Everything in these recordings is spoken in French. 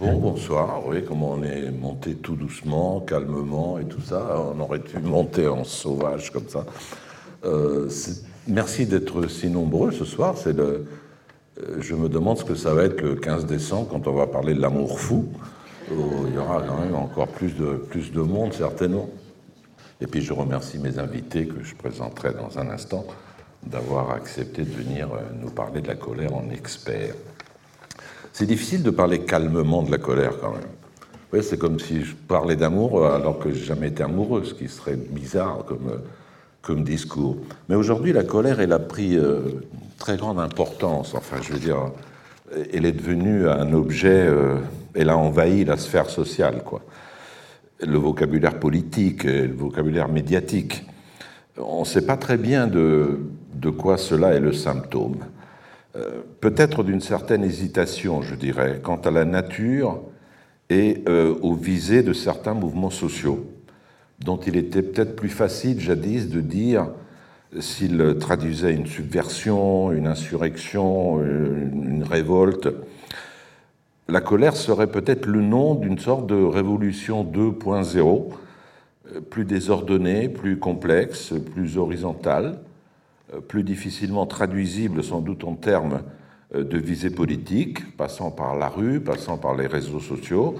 Bon, bonsoir. Oui, comme on est monté tout doucement, calmement et tout ça, on aurait pu monter en sauvage comme ça. Euh, merci d'être si nombreux ce soir. C'est le, euh, je me demande ce que ça va être le 15 décembre quand on va parler de l'amour fou. il y aura quand même encore plus de, plus de monde, certainement. Et puis je remercie mes invités que je présenterai dans un instant d'avoir accepté de venir euh, nous parler de la colère en expert. C'est difficile de parler calmement de la colère quand même. Oui, c'est comme si je parlais d'amour alors que j'ai jamais été amoureux, ce qui serait bizarre comme, comme discours. Mais aujourd'hui, la colère, elle a pris euh, très grande importance. Enfin, je veux dire, elle est devenue un objet, euh, elle a envahi la sphère sociale, quoi. Le vocabulaire politique, le vocabulaire médiatique. On ne sait pas très bien de, de quoi cela est le symptôme. Euh, peut-être d'une certaine hésitation, je dirais, quant à la nature et euh, aux visées de certains mouvements sociaux, dont il était peut-être plus facile jadis de dire s'ils traduisaient une subversion, une insurrection, une révolte. La colère serait peut-être le nom d'une sorte de révolution 2.0, euh, plus désordonnée, plus complexe, plus horizontale, euh, plus difficilement traduisible sans doute en termes euh, de visée politique, passant par la rue, passant par les réseaux sociaux,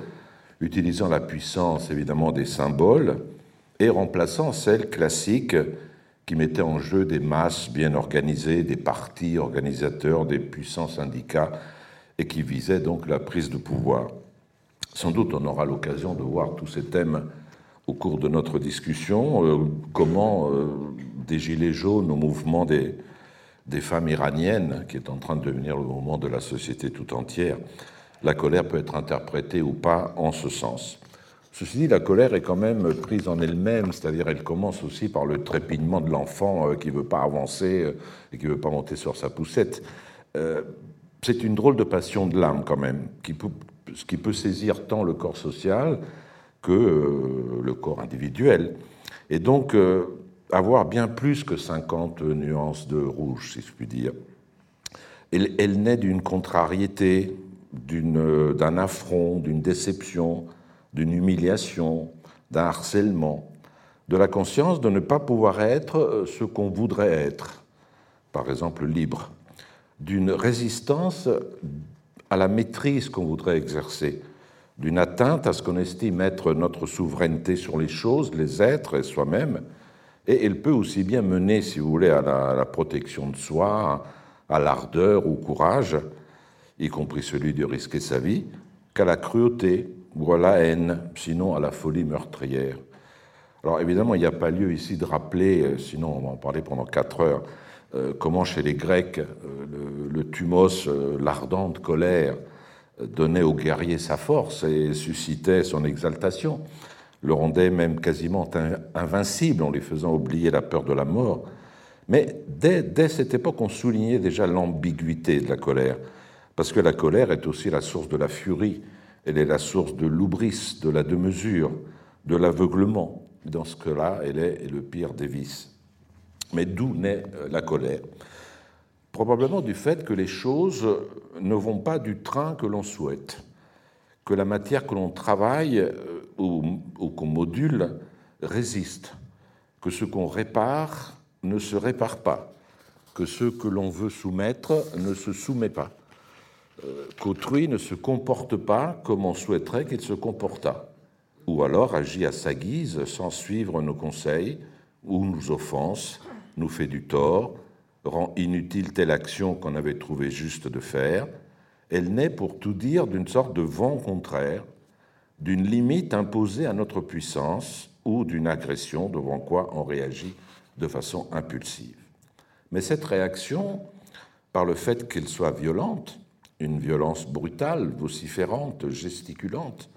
utilisant la puissance évidemment des symboles et remplaçant celle classique qui mettait en jeu des masses bien organisées, des partis organisateurs, des puissants syndicats et qui visait donc la prise de pouvoir. Sans doute on aura l'occasion de voir tous ces thèmes au cours de notre discussion, euh, comment des Gilets jaunes au mouvement des, femmes iraniennes, qui est en train de devenir le mouvement de la société tout entière, la colère peut être interprétée ou pas en ce sens. Ceci dit, la colère est quand même prise en elle-même, c'est-à-dire elle commence aussi par le trépignement de l'enfant euh, qui ne veut pas avancer euh, et qui ne veut pas monter sur sa poussette. Euh, c'est une drôle de passion de l'âme quand même, qui peut, qui peut saisir tant le corps social que le corps individuel. Et donc, avoir bien plus que 50 nuances de rouge, si je puis dire. Elle, naît d'une contrariété, d'un affront, d'une déception, d'une humiliation, d'un harcèlement, de la conscience de ne pas pouvoir être ce qu'on voudrait être, par exemple libre, d'une résistance à la maîtrise qu'on voudrait exercer, d'une atteinte à ce qu'on estime être notre souveraineté sur les choses, les êtres et soi-même, et elle peut aussi bien mener, si vous voulez, à la, protection de soi, à l'ardeur, au courage, y compris celui de risquer sa vie, qu'à la cruauté ou à la haine, sinon à la folie meurtrière. Alors évidemment, il n'y a pas lieu ici de rappeler, euh, sinon on va en parler pendant quatre heures, euh, comment chez les Grecs, euh, le, le thumos, l'ardente colère, donnait au guerrier sa force et suscitait son exaltation le rendait même quasiment invincible en lui faisant oublier la peur de la mort. Mais dès, cette époque, on soulignait déjà l'ambiguïté de la colère, parce que la colère est aussi la source de la furie, elle est la source de l'oubris, de la démesure, de l'aveuglement. Dans ce cas-là, elle est le pire des vices. Mais d'où naît euh, la colère? Probablement du fait que les choses ne vont pas du train que l'on souhaite que la matière que l'on travaille ou, qu'on module résiste, que ce qu'on répare ne se répare pas, que ce que l'on veut soumettre ne se soumet pas, euh, qu'autrui ne se comporte pas comme on souhaiterait qu'il se comportât, ou alors agit à sa guise sans suivre nos conseils, ou nous offense, nous fait du tort, rend inutile telle action qu'on avait trouvé juste de faire, elle naît pour tout dire d'une sorte de vent contraire, d'une limite imposée à notre puissance ou d'une agression devant quoi on réagit de façon impulsive. Mais cette réaction, par le fait qu'elle soit violente, une violence brutale, vociférante, gesticulante,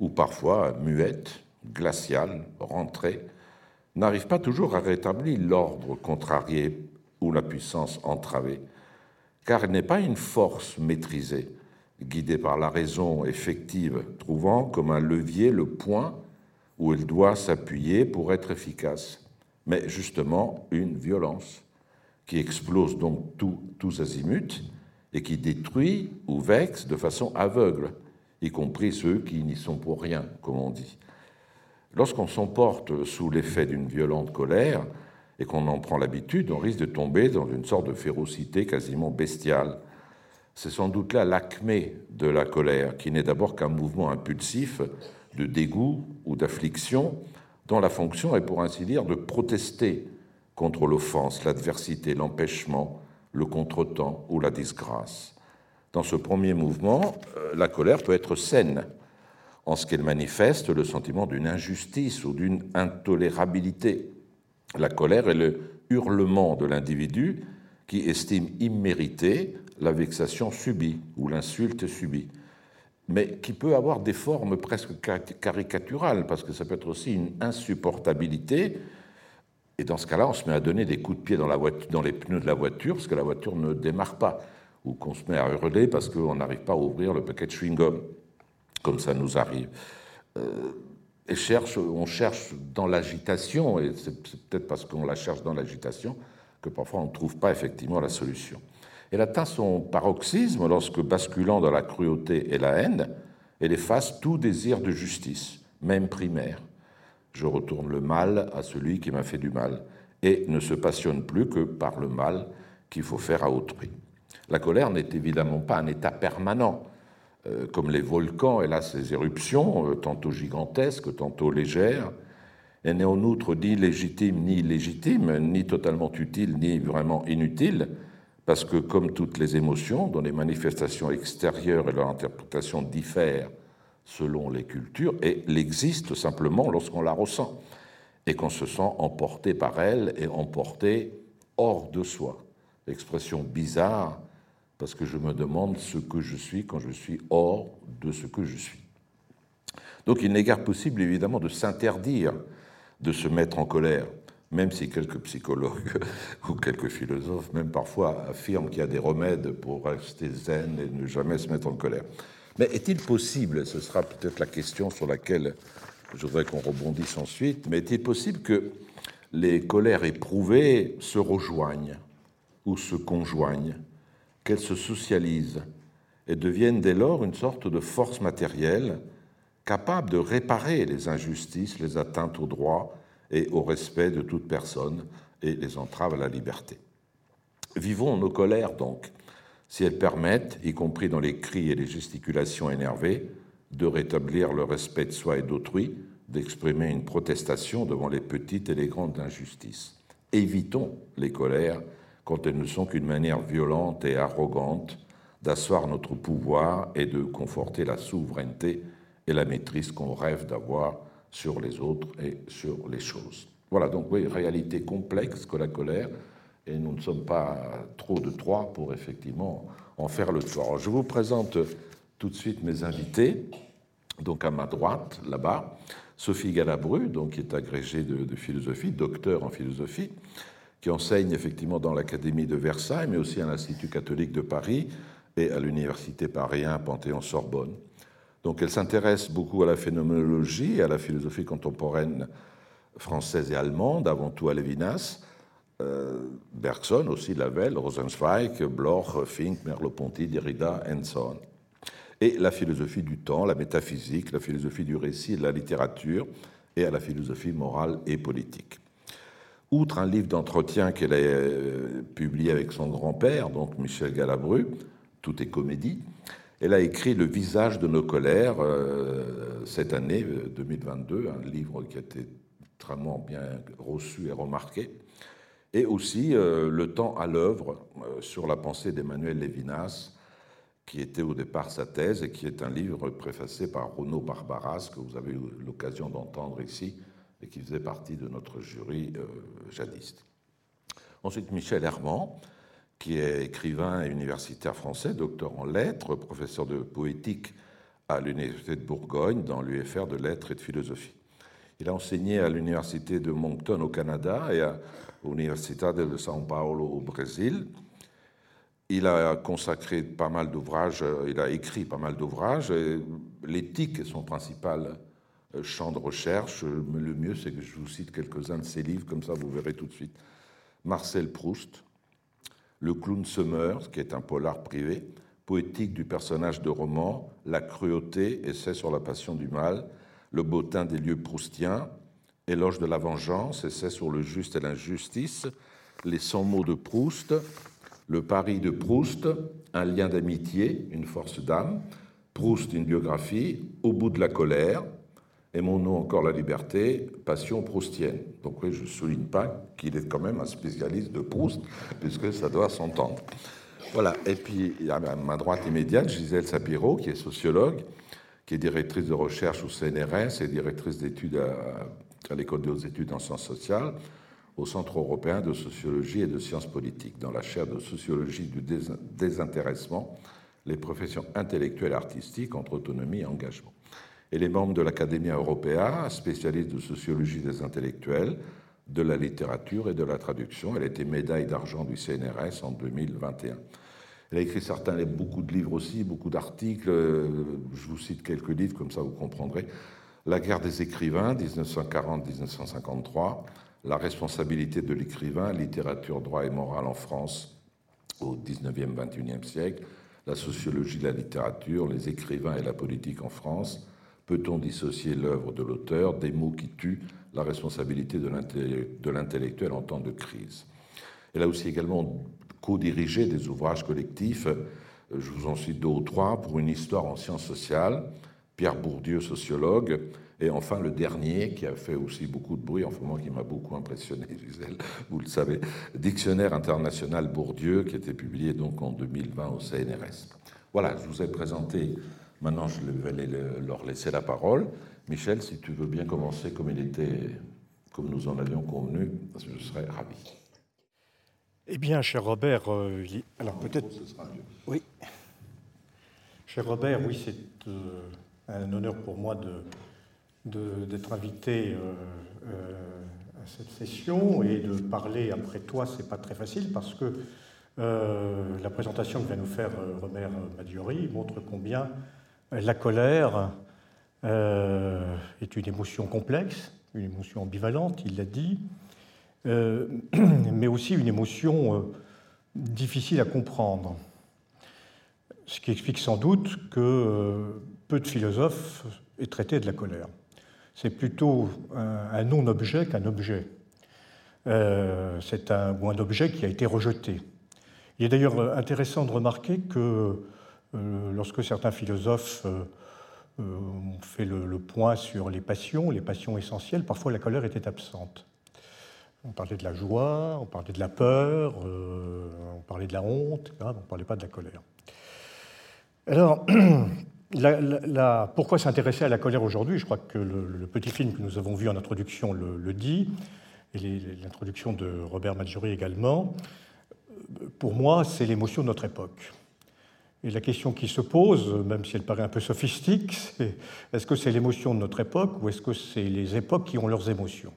ou parfois muette, glaciale, rentrée, n'arrive pas toujours à rétablir l'ordre contrarié ou la puissance entravée car elle n'est pas une force maîtrisée, guidée par la raison effective, trouvant comme un levier le point où elle doit s'appuyer pour être efficace, mais justement une violence qui explose donc tous azimuts et qui détruit ou vexe de façon aveugle, y compris ceux qui n'y sont pour rien, comme on dit. Lorsqu'on s'emporte sous l'effet d'une violente colère et qu'on en prend l'habitude, on risque de tomber dans une sorte de férocité quasiment bestiale. C'est sans doute là l'acmé de la colère, qui n'est d'abord qu'un mouvement impulsif de dégoût ou d'affliction, dont la fonction est pour ainsi dire de protester contre l'offense, l'adversité, l'empêchement, le contretemps ou la disgrâce. Dans ce premier mouvement, euh, la colère peut être saine, en ce qu'elle manifeste le sentiment d'une injustice ou d'une intolérabilité. La colère est le hurlement de l'individu qui estime imméritée la vexation subie ou l'insulte subie, mais qui peut avoir des formes presque caricaturales, parce que ça peut être aussi une insupportabilité, et dans ce cas-là, on se met à donner des coups de pied dans, la voiture, dans les pneus de la voiture, parce que la voiture ne démarre pas, ou qu'on se met à hurler parce qu'on n'arrive pas à ouvrir le paquet de chewing-gum comme ça nous arrive. Euh, et cherche, on cherche dans l'agitation, et c'est peut-être parce qu'on la cherche dans l'agitation que parfois on ne trouve pas effectivement la solution. Elle atteint son paroxysme lorsque, basculant dans la cruauté et la haine, elle efface tout désir de justice, même primaire. Je retourne le mal à celui qui m'a fait du mal, et ne se passionne plus que par le mal qu'il faut faire à autrui. La colère n'est évidemment pas un état permanent. Euh, comme les volcans, elle a ses éruptions, euh, tantôt gigantesques, tantôt légères. Elle n'est en outre ni légitime ni illégitime, ni totalement utile ni vraiment inutile, parce que comme toutes les émotions, dont les manifestations extérieures et leur interprétation diffèrent selon les cultures, et elle existe simplement lorsqu'on la ressent, et qu'on se sent emporté par elle et emporté hors de soi. Expression bizarre parce que je me demande ce que je suis quand je suis hors de ce que je suis. Donc il n'est guère possible évidemment de s'interdire de se mettre en colère, même si quelques psychologues ou quelques philosophes, même parfois, affirment qu'il y a des remèdes pour rester zen et ne jamais se mettre en colère. Mais est-il possible, ce sera peut-être la question sur laquelle je voudrais qu'on rebondisse ensuite, mais est-il possible que les colères éprouvées se rejoignent ou se conjoignent qu'elles se socialisent et deviennent dès lors une sorte de force matérielle capable de réparer les injustices, les atteintes aux droits et au respect de toute personne et les entraves à la liberté. Vivons nos colères donc, si elles permettent, y compris dans les cris et les gesticulations énervées, de rétablir le respect de soi et d'autrui, d'exprimer une protestation devant les petites et les grandes injustices. Évitons les colères quand elles ne sont qu'une manière violente et arrogante d'asseoir notre pouvoir et de conforter la souveraineté et la maîtrise qu'on rêve d'avoir sur les autres et sur les choses. Voilà, donc oui, réalité complexe que la colère, et nous ne sommes pas trop de trois pour effectivement en faire le tour. je vous présente tout de suite mes invités. Donc à ma droite, là-bas, Sophie Galabru, donc, qui est agrégée de, de philosophie, docteur en philosophie, qui enseigne effectivement dans l'Académie de Versailles, mais aussi à l'Institut catholique de Paris et à l'Université Paris Panthéon-Sorbonne. Donc elle s'intéresse beaucoup à la phénoménologie à la philosophie contemporaine française et allemande, avant tout à Lévinas, euh, Bergson aussi, Lavelle, Rosenzweig, Bloch, Fink, Merleau-Ponty, Derrida, and Et la philosophie du temps, la métaphysique, la philosophie du récit de la littérature, et à la philosophie morale et politique. Outre un livre d'entretien qu'elle a euh, publié avec son grand-père, donc Michel Galabru, Tout est comédie, elle a écrit Le visage de nos colères euh, cette année 2022, euh, un livre qui a été extrêmement bien reçu et remarqué, et aussi Le temps à l'œuvre sur la pensée d'Emmanuel Lévinas, qui était au départ sa thèse et qui est un livre préfacé par Renaud Barbaras, que vous avez eu l'occasion d'entendre ici et qui faisait partie de notre jury euh, jadiste. Ensuite, Michel Herman, qui est écrivain et universitaire français, docteur en lettres, professeur de poétique à l'Université de Bourgogne dans l'UFR de lettres et de philosophie. Il a enseigné à l'Université de Moncton au Canada et à l'Université de São Paulo au Brésil. Il a consacré pas mal d'ouvrages, il a écrit pas mal d'ouvrages. L'éthique est son principal euh, champ de recherche. Euh, le mieux, c'est que je vous cite quelques-uns de ses livres, comme ça vous verrez tout de suite. Marcel Proust, Le clown Summers, qui est un polar privé, poétique du personnage de roman, la cruauté, essai sur la passion du mal, le bottin des lieux proustiens, éloge de la vengeance, essai sur le juste et l'injustice, les 100 mots de Proust, le pari de Proust, un lien d'amitié, une force d'âme, Proust, une biographie, au bout de la colère, et mon nom encore la liberté, passion proustienne. Donc oui, je ne souligne pas qu'il est quand même un spécialiste de Proust, puisque ça doit s'entendre. Voilà, et puis à ma droite immédiate, Gisèle Sapiro, qui est sociologue, qui est directrice de recherche au CNRS et directrice d'études à, l'École des études en sciences sociales, au Centre européen de sociologie et de sciences politiques, dans la chaire de sociologie du désintéressement, les professions intellectuelles artistiques entre autonomie et engagement. Elle est membre de l'Académie Europea, spécialiste de sociologie des intellectuels, de la littérature et de la traduction. Elle a été médaille d'argent du CNRS en 2021. Elle a écrit certains, beaucoup de livres aussi, beaucoup d'articles. Je vous cite quelques livres, comme ça vous comprendrez. La guerre des écrivains, 1940-1953. La responsabilité de l'écrivain, littérature, droit et morale en France au 19e, 21e siècle. La sociologie de la littérature, les écrivains et la politique en France. Peut-on dissocier l'œuvre de l'auteur des mots qui tuent la responsabilité de l'intellectuel en temps de crise? Elle a aussi également co-dirigé des ouvrages collectifs, je vous en cite deux ou trois, pour une histoire en sciences sociales, Pierre Bourdieu, sociologue, et enfin le dernier, qui a fait aussi beaucoup de bruit, en ce moment qui m'a beaucoup impressionné, Gisèle, vous le savez, Dictionnaire international Bourdieu, qui a été publié donc en 2020 au CNRS. Voilà, je vous ai présenté Maintenant, je vais leur laisser la parole. Michel, si tu veux bien commencer comme il était, comme nous en avions convenu, je serais ravi. Eh bien, cher Robert, euh, alors peut-être. Oui. Cher Robert, oui, c'est euh, un honneur pour moi de, d'être invité euh, à cette session et de parler après toi, c'est pas très facile parce que la présentation que vient nous faire Robert Maggiori montre combien la colère euh, est une émotion complexe, une émotion ambivalente, il l'a dit, euh, mais aussi une émotion euh, difficile à comprendre. Ce qui explique sans doute que peu de philosophes aient traité de la colère. C'est plutôt un, non-objet qu'un objet. C'est un, un objet qui a été rejeté. Il est d'ailleurs intéressant de remarquer que lorsque certains philosophes euh, euh, ont fait le, point sur les passions, les passions essentielles, parfois la colère était absente. On parlait de la joie, on parlait de la peur, on parlait de la honte, on ne parlait pas de la colère. Alors, pourquoi s'intéresser à la colère aujourd'hui? Je crois que le, petit film que nous avons vu en introduction le, dit, et l'introduction de Robert Maggiore également. Pour moi, c'est l'émotion de notre époque. Et la question qui se pose, même si elle paraît un peu sophistique, c'est est-ce que c'est l'émotion de notre époque ou est-ce que c'est les époques qui ont leurs émotions?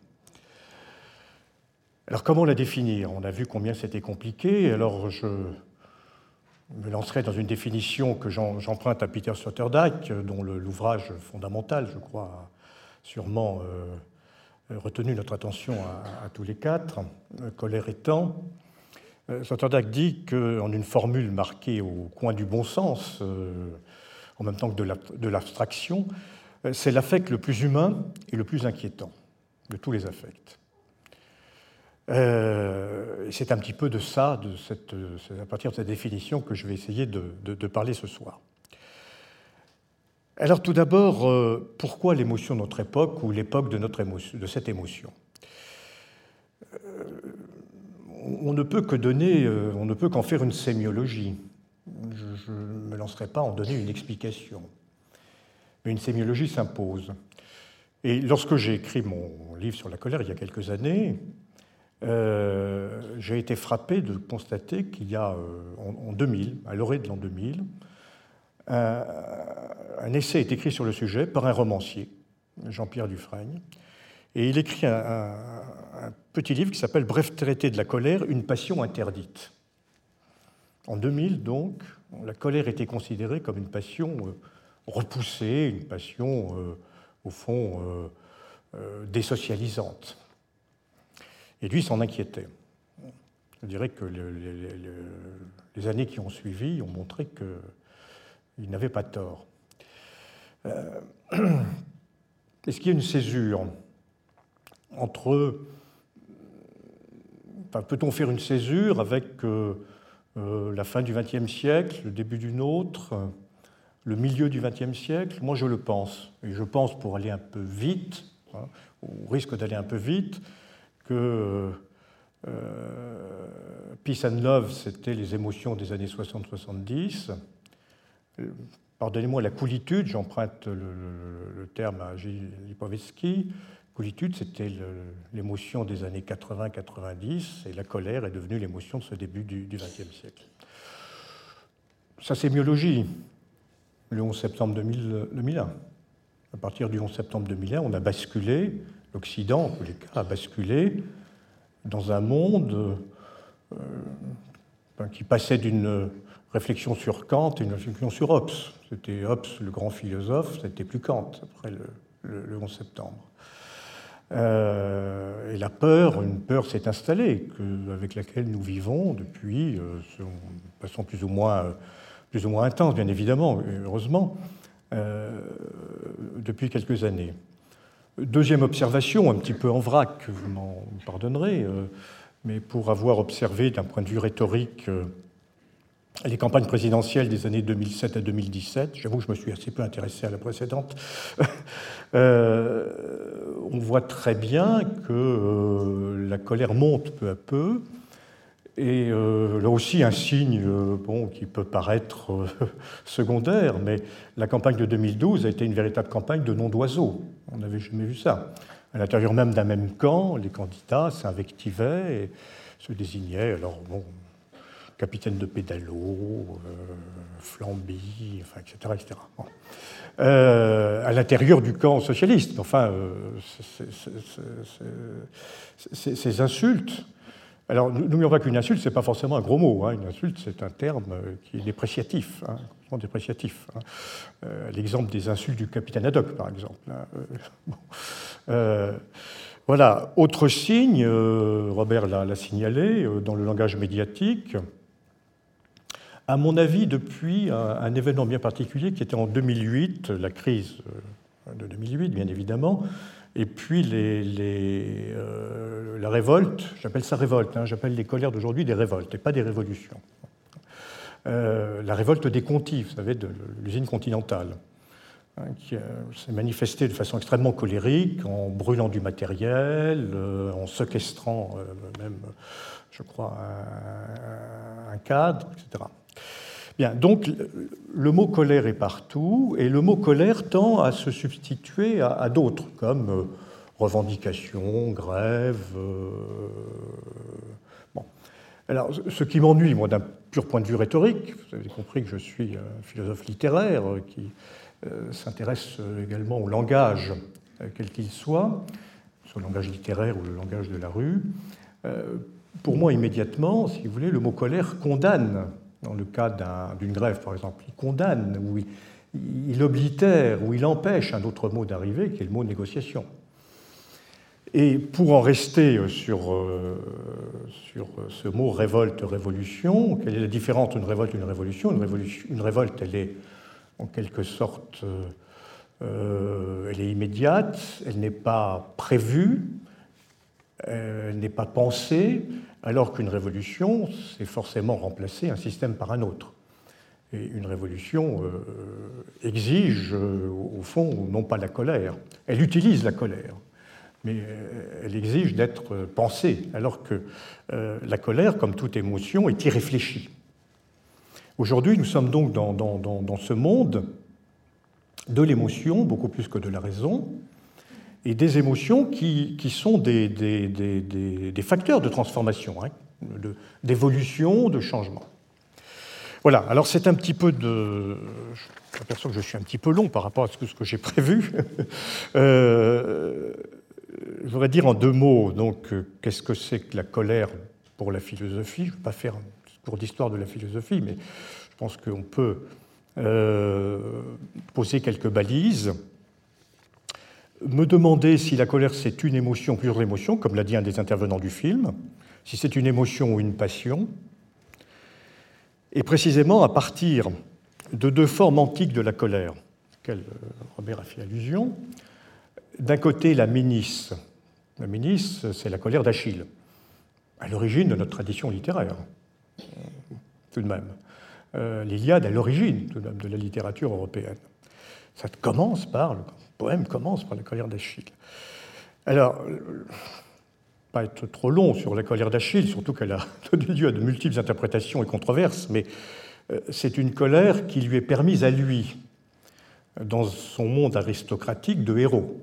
Alors comment la définir? On a vu combien c'était compliqué, alors je me lancerai dans une définition que j'emprunte à Peter Sloterdijk, dont l'ouvrage fondamental, je crois, a sûrement euh, retenu notre attention à, à tous les quatre, Colère et temps. Euh, Sloterdijk dit qu'en une formule marquée au coin du bon sens, euh, en même temps que de l'abstraction, euh, c'est l'affect le plus humain et le plus inquiétant de tous les affects. c'est un petit peu de ça, à partir de cette définition, que je vais essayer de, parler ce soir. Alors tout d'abord, pourquoi l'émotion de notre époque ou l'époque de cette émotion? On ne peut que donner, euh, on ne peut qu'en faire une sémiologie. Je ne me lancerai pas en donner une explication. Mais une sémiologie s'impose. Et lorsque j'ai écrit mon livre sur la colère il y a quelques années, euh, j'ai été frappé de constater qu'il y a euh, en, 2000, à l'orée de l'an 2000, un, un, essai est écrit sur le sujet par un romancier, Jean-Pierre Dufresne, et il écrit un, petit livre qui s'appelle Bref traité de la colère, une passion interdite. En 2000, donc, la colère était considérée comme une passion euh, repoussée, une passion, euh, au fond, euh, désocialisante. Et lui s'en inquiétait. Je dirais que les, années qui ont suivi ont montré qu'il n'avait pas tort. Est-ce qu'il y a une césure? Entre. Peut-on faire une césure avec euh, euh, la fin du XXe siècle, le début d'une autre, le milieu du XXe siècle? Moi, je le pense. Et je pense, pour aller un peu vite, hein, au risque d'aller un peu vite, que euh, Peace and Love, c'était les émotions des années 60-70. Pardonnez-moi la coolitude, j'emprunte le, terme à Gilles Lipovetsky. C'était l'émotion des années 80-90, et la colère est devenue l'émotion de ce début du XXe siècle. Sa sémiologie, le 11 septembre 2001. À partir du 11 septembre 2001, on a basculé, l'Occident en tous les cas a basculé dans un monde euh, qui passait d'une réflexion sur Kant et une réflexion sur Hobbes. C'était Hobbes, le grand philosophe, c'était plus Kant après le, 11 septembre. Euh, et la peur, une peur s'est installée, avec laquelle nous vivons depuis, euh, de façon plus ou moins, plus ou moins intense, bien évidemment, heureusement, euh, depuis quelques années. Deuxième observation, un petit peu en vrac, vous m'en pardonnerez, mais pour avoir observé d'un point de vue rhétorique les campagnes présidentielles des années 2007 à 2017, j'avoue que je me suis assez peu intéressé à la précédente, euh, on voit très bien que euh, la colère monte peu à peu, et euh, là aussi un signe bon, qui peut paraître secondaire, mais la campagne de 2012 a été une véritable campagne de nom d'oiseaux. On n'avait jamais vu ça. À l'intérieur même d'un même camp, les candidats s'invectivaient et se désignaient. Alors bon, capitaine de pédalo, euh, flamby, etc. etc. Euh, à l'intérieur du camp socialiste. Enfin, euh, ces insultes. Alors, n'oublions pas qu'une insulte, ce n'est pas forcément un gros mot. Hein. Une insulte, c'est un terme qui est dépréciatif. Hein. Hein. L'exemple des insultes du capitaine Haddock, par exemple. Hein. voilà. Autre signe, Robert l'a signalé, dans le langage médiatique, à mon avis, depuis un, événement bien particulier qui était en 2008, la crise euh, de 2008, bien évidemment, et puis euh, la révolte, j'appelle ça révolte, hein, j'appelle les colères d'aujourd'hui des révoltes et pas des révolutions. Euh, la révolte des Contis, vous savez, de l'usine continentale, hein, qui s'est manifestée de façon extrêmement colérique, en brûlant du matériel, en séquestrant même, je crois, un cadre, etc. Donc le mot colère est partout, et le mot colère tend à se substituer à, d'autres, comme euh, revendication, grève. Euh. Alors, ce qui m'ennuie, moi, d'un pur point de vue rhétorique, vous avez compris que je suis un philosophe littéraire qui euh, s'intéresse également au langage, quel qu'il soit, soit le langage littéraire ou le langage de la rue. pour moi, immédiatement, si vous voulez, le mot colère condamne dans le cas d'une grève par exemple, il condamne ou il, oblitère ou il empêche un autre mot d'arriver qui est le mot négociation. Et pour en rester sur, euh, sur ce mot révolte, révolution, quelle est la différence entre une révolte et une révolution? Une, révolte, elle est en quelque sorte, euh, elle est immédiate, elle n'est pas prévue, elle n'est pas pensée, alors qu'une révolution, c'est forcément remplacer un système par un autre. Et une révolution euh, exige, euh, au fond, non pas la colère, elle utilise la colère, mais euh, elle exige d'être pensée, alors que la colère, comme toute émotion, est irréfléchie. Aujourd'hui, nous sommes donc dans, ce monde de l'émotion, beaucoup plus que de la raison, et des émotions qui, sont des, des, facteurs de transformation, hein, d'évolution, de, changement. Voilà, alors c'est un petit peu de... Je m'aperçois que je suis un petit peu long par rapport à ce que, j'ai prévu. euh, je voudrais dire en deux mots, donc, qu'est-ce que c'est que la colère pour la philosophie? Je ne vais pas faire un cours d'histoire de la philosophie, mais je pense qu'on peut euh, poser quelques balises me demander si la colère c'est une émotion, plusieurs émotions, comme l'a dit un des intervenants du film, si c'est une émotion ou une passion, et précisément à partir de deux formes antiques de la colère, auxquelles euh, Robert a fait allusion. D'un côté, la ménisse. La ménisse, c'est la colère d'Achille, à l'origine de notre tradition littéraire, tout de même. Euh, L'Iliade à l'origine de de la littérature européenne. Ça commence par, poème commence par la colère d'Achille. Alors, pas être trop long sur la colère d'Achille, surtout qu'elle a donné lieu à de multiples interprétations et controverses, mais euh, c'est une colère qui lui est permise à lui, dans son monde aristocratique, de héros.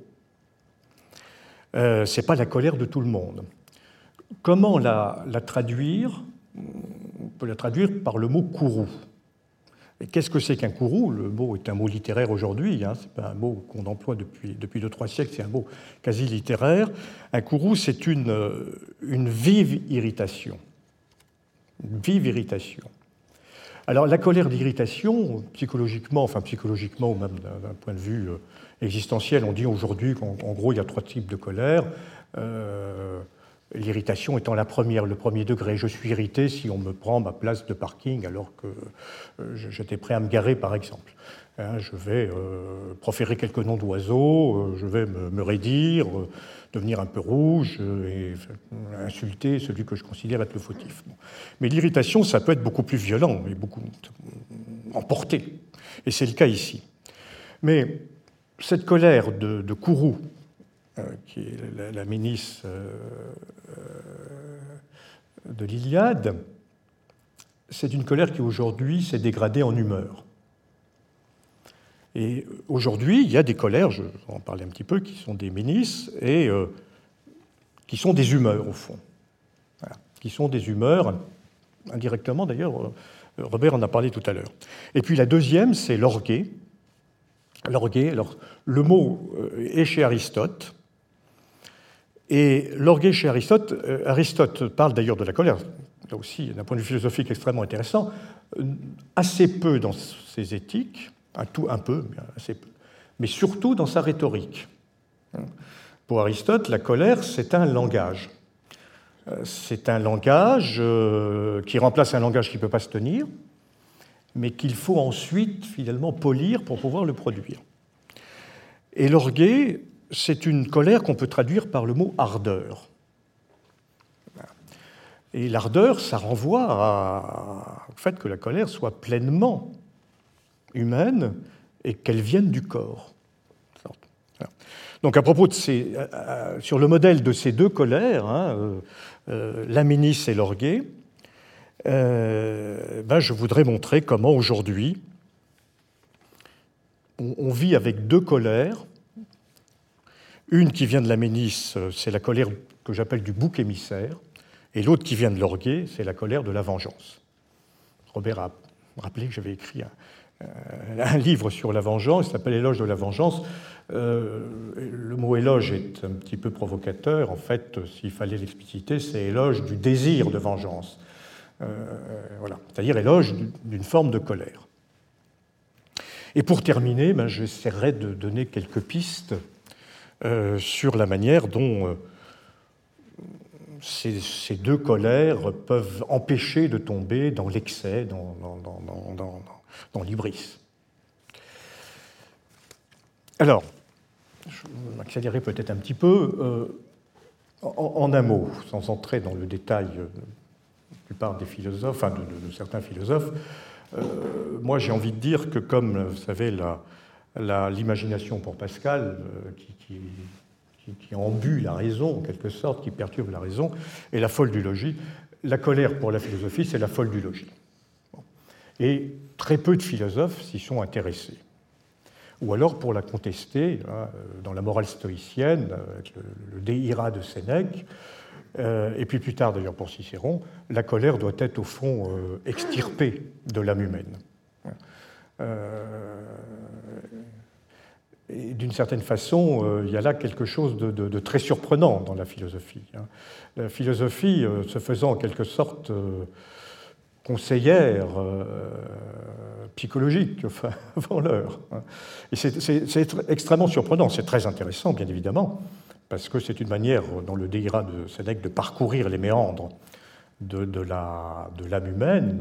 Euh, Ce n'est pas la colère de tout le monde. Comment la, la traduire? On peut la traduire par le mot courroux. Qu'est-ce que c'est qu'un courroux Le mot est un mot littéraire aujourd'hui, hein, ce n'est pas un mot qu'on emploie depuis, depuis deux, trois siècles, c'est un mot quasi littéraire. Un courroux, c'est une, euh, une vive irritation. Une vive irritation. Alors la colère d'irritation, psychologiquement, enfin psychologiquement ou même d'un point de vue euh, existentiel, on dit aujourd'hui qu'en gros il y a trois types de colère. Euh, L'irritation étant la première, le premier degré. Je suis irrité si on me prend ma place de parking alors que euh, j'étais prêt à me garer, par exemple. Hein, je vais euh, proférer quelques noms d'oiseaux, euh, je vais me, raidir, devenir un peu rouge et insulter celui que je considère être le fautif. Mais l'irritation, ça peut être beaucoup plus violent et beaucoup emporté. Et c'est le cas ici. Mais cette colère de, de qui est la, la euh, euh, de l'Iliade, c'est une colère qui aujourd'hui s'est dégradée en humeur. Et aujourd'hui, il y a des colères, je vais en parler un petit peu, qui sont des ministres et qui sont des humeurs, au fond. Qui sont des humeurs, indirectement d'ailleurs, Robert en a parlé tout à l'heure. Et puis la deuxième, c'est l'orguet. L'orguet, alors le mot est chez Aristote, et l'orgueil chez Aristote, euh, Aristote parle d'ailleurs de la colère, là aussi d'un point de vue philosophique extrêmement intéressant, euh, assez peu dans ses éthiques, un, tout, un peu, mais assez peu, mais surtout dans sa rhétorique. Pour Aristote, la colère, c'est un langage. Euh, c'est un langage qui remplace un langage qui ne peut pas se tenir, mais qu'il faut ensuite finalement polir pour pouvoir le produire. Et l'orgueil, c'est une colère qu'on peut traduire par le mot ardeur. Et l'ardeur, ça renvoie au fait que la colère soit pleinement humaine et qu'elle vienne du corps. Donc à propos de ces, euh, euh, sur le modèle de ces deux colères, hein, euh, l'aminis et l'orguet, ben, je voudrais montrer comment aujourd'hui on vit avec deux colères une qui vient de la Ménisse, c'est la colère que j'appelle du bouc émissaire, et l'autre qui vient de l'orguet, c'est la colère de la vengeance. Robert a rappelé que j'avais écrit un, euh, livre sur la vengeance, il s'appelle Éloge de la vengeance. Euh, le mot éloge est un petit peu provocateur, en fait, s'il fallait l'expliciter, c'est éloge du désir de vengeance. Euh, voilà, c'est-à-dire éloge d'une forme de colère. Et pour terminer, ben, j'essaierai de donner quelques pistes euh, sur la manière dont euh, ces, deux colères peuvent empêcher de tomber dans l'excès, dans, dans. Alors, je vais m'accélérer peut-être un petit peu. Euh, en, un mot, sans entrer dans le détail de la plupart des philosophes, enfin de, certains philosophes, moi j'ai envie de dire que comme, vous savez, la, l'imagination pour Pascal, euh, qui, qui, embue la raison, en quelque sorte, qui perturbe la raison, et la folle du logis. La colère pour la philosophie, c'est la folle du logis. Et très peu de philosophes s'y sont intéressés. Ou alors pour la contester, hein, dans la morale stoïcienne, avec le, déira de Sénèque, euh, et puis plus tard d'ailleurs pour Cicéron, la colère doit être au fond euh, extirpée de l'âme humaine. Euh, et d'une certaine façon, euh, il y a là quelque chose de, très surprenant dans la philosophie. Hein. La philosophie euh, se faisant en quelque sorte conseillère psychologique, enfin, avant l'heure. Hein. Et c'est extrêmement surprenant, c'est très intéressant, bien évidemment, parce que c'est une manière, dans le Déira de Sénèque, de parcourir les méandres de, de l'âme humaine,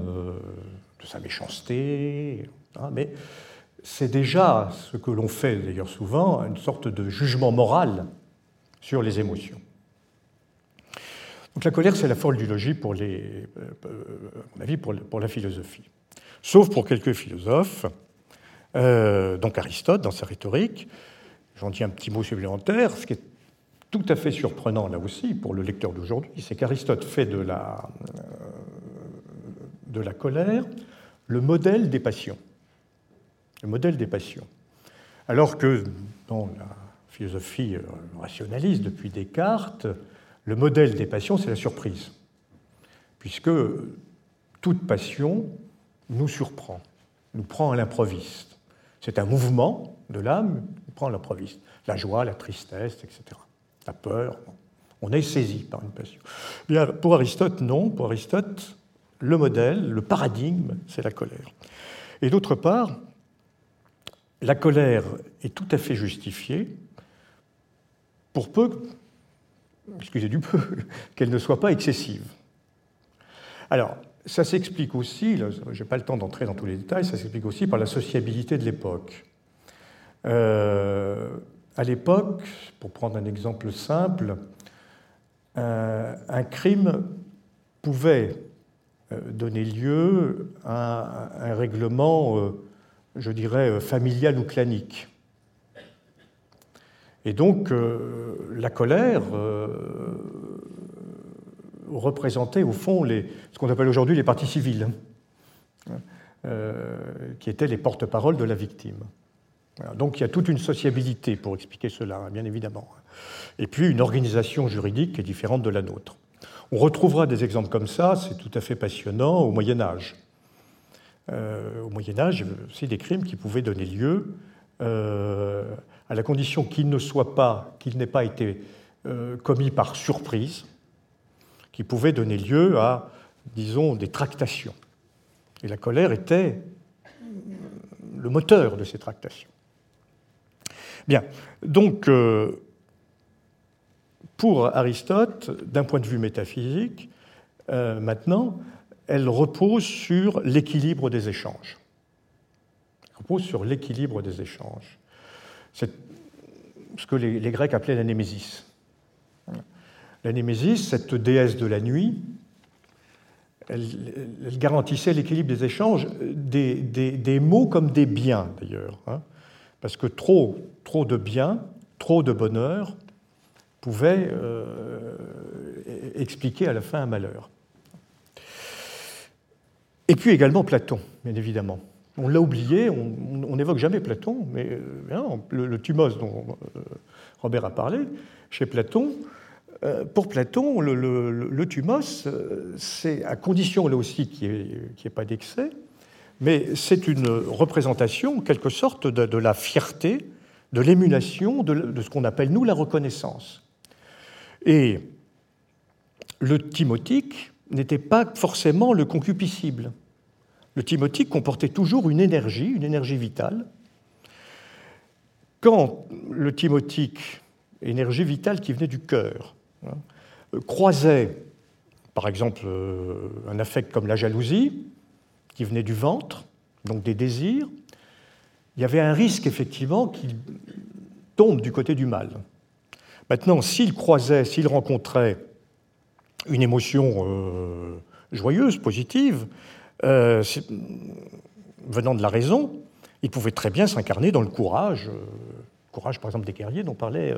de sa méchanceté, hein, mais c'est déjà ce que l'on fait d'ailleurs souvent, une sorte de jugement moral sur les émotions. Donc la colère, c'est la folle du logis pour, pour, pour la philosophie. Sauf pour quelques philosophes, euh, donc Aristote dans sa rhétorique. J'en dis un petit mot supplémentaire. Ce qui est tout à fait surprenant là aussi pour le lecteur d'aujourd'hui, c'est qu'Aristote fait de la, euh, de la colère le modèle des passions. Le modèle des passions. Alors que dans la philosophie euh, rationaliste depuis Descartes, le modèle des passions, c'est la surprise, puisque toute passion nous surprend, nous prend à l'improviste. C'est un mouvement de l'âme, nous prend à l'improviste. La joie, la tristesse, etc. La peur, on est saisi par une passion. Bien, pour Aristote, non. Pour Aristote, le modèle, le paradigme, c'est la colère. Et d'autre part, la colère est tout à fait justifiée pour peu, excusez du peu, qu'elle ne soit pas excessive. Alors, ça s'explique aussi, je n'ai pas le temps d'entrer dans tous les détails, ça s'explique aussi par la sociabilité de l'époque. Euh, à l'époque, pour prendre un exemple simple, euh, un crime pouvait euh, donner lieu à un règlement, je dirais, familial ou clanique. Et donc, la colère représentaient au fond ce qu'on appelle aujourd'hui les parties civiles, hein, euh, qui étaient les porte-paroles de la victime. Donc il y a toute une sociabilité pour expliquer cela, hein, bien évidemment. Et puis une organisation juridique qui est différente de la nôtre. On retrouvera des exemples comme ça, c'est tout à fait passionnant, au Moyen Âge. Euh, au Moyen Âge, aussi des crimes qui pouvaient donner lieu, euh, à la condition qu'il ne soit pas, qu'il n'ait pas été commis par surprise, qui pouvaient donner lieu à, disons, des tractations. Et la colère était le moteur de ces tractations. Bien, donc, euh, pour Aristote, d'un point de vue métaphysique, euh, maintenant, elle repose sur l'équilibre des échanges. Elle repose sur l'équilibre des échanges. C'est ce que les, Grecs appelaient la némésis. La Némésis, cette déesse de la nuit, elle, garantissait l'équilibre des échanges, des, mots comme des biens d'ailleurs, hein. parce que trop, de biens, trop de bonheur pouvait euh, expliquer à la fin un malheur. Et puis également Platon, bien évidemment. On l'a oublié, on n'évoque jamais Platon, mais euh, hein, le, le, dont euh, Robert a parlé, chez Platon, euh, pour Platon, le, thumos, euh, c'est à condition là aussi qu'il n'y ait, pas d'excès, mais c'est une représentation, en quelque sorte, de, la fierté, de l'émulation, de, ce qu'on appelle, nous, la reconnaissance. Et le thymotique n'était pas forcément le concupiscible. Le thymotique comportait toujours une énergie, une énergie vitale. Quand le thymotique, énergie vitale qui venait du cœur, Hein, croisait, par exemple, euh, un affect comme la jalousie, qui venait du ventre, donc des désirs, il y avait un risque effectivement qu'il tombe du côté du mal. Maintenant, s'il croisait, s'il rencontrait une émotion euh, joyeuse, positive, euh, venant de la raison, il pouvait très bien s'incarner dans le courage, courage par exemple des guerriers dont parlait,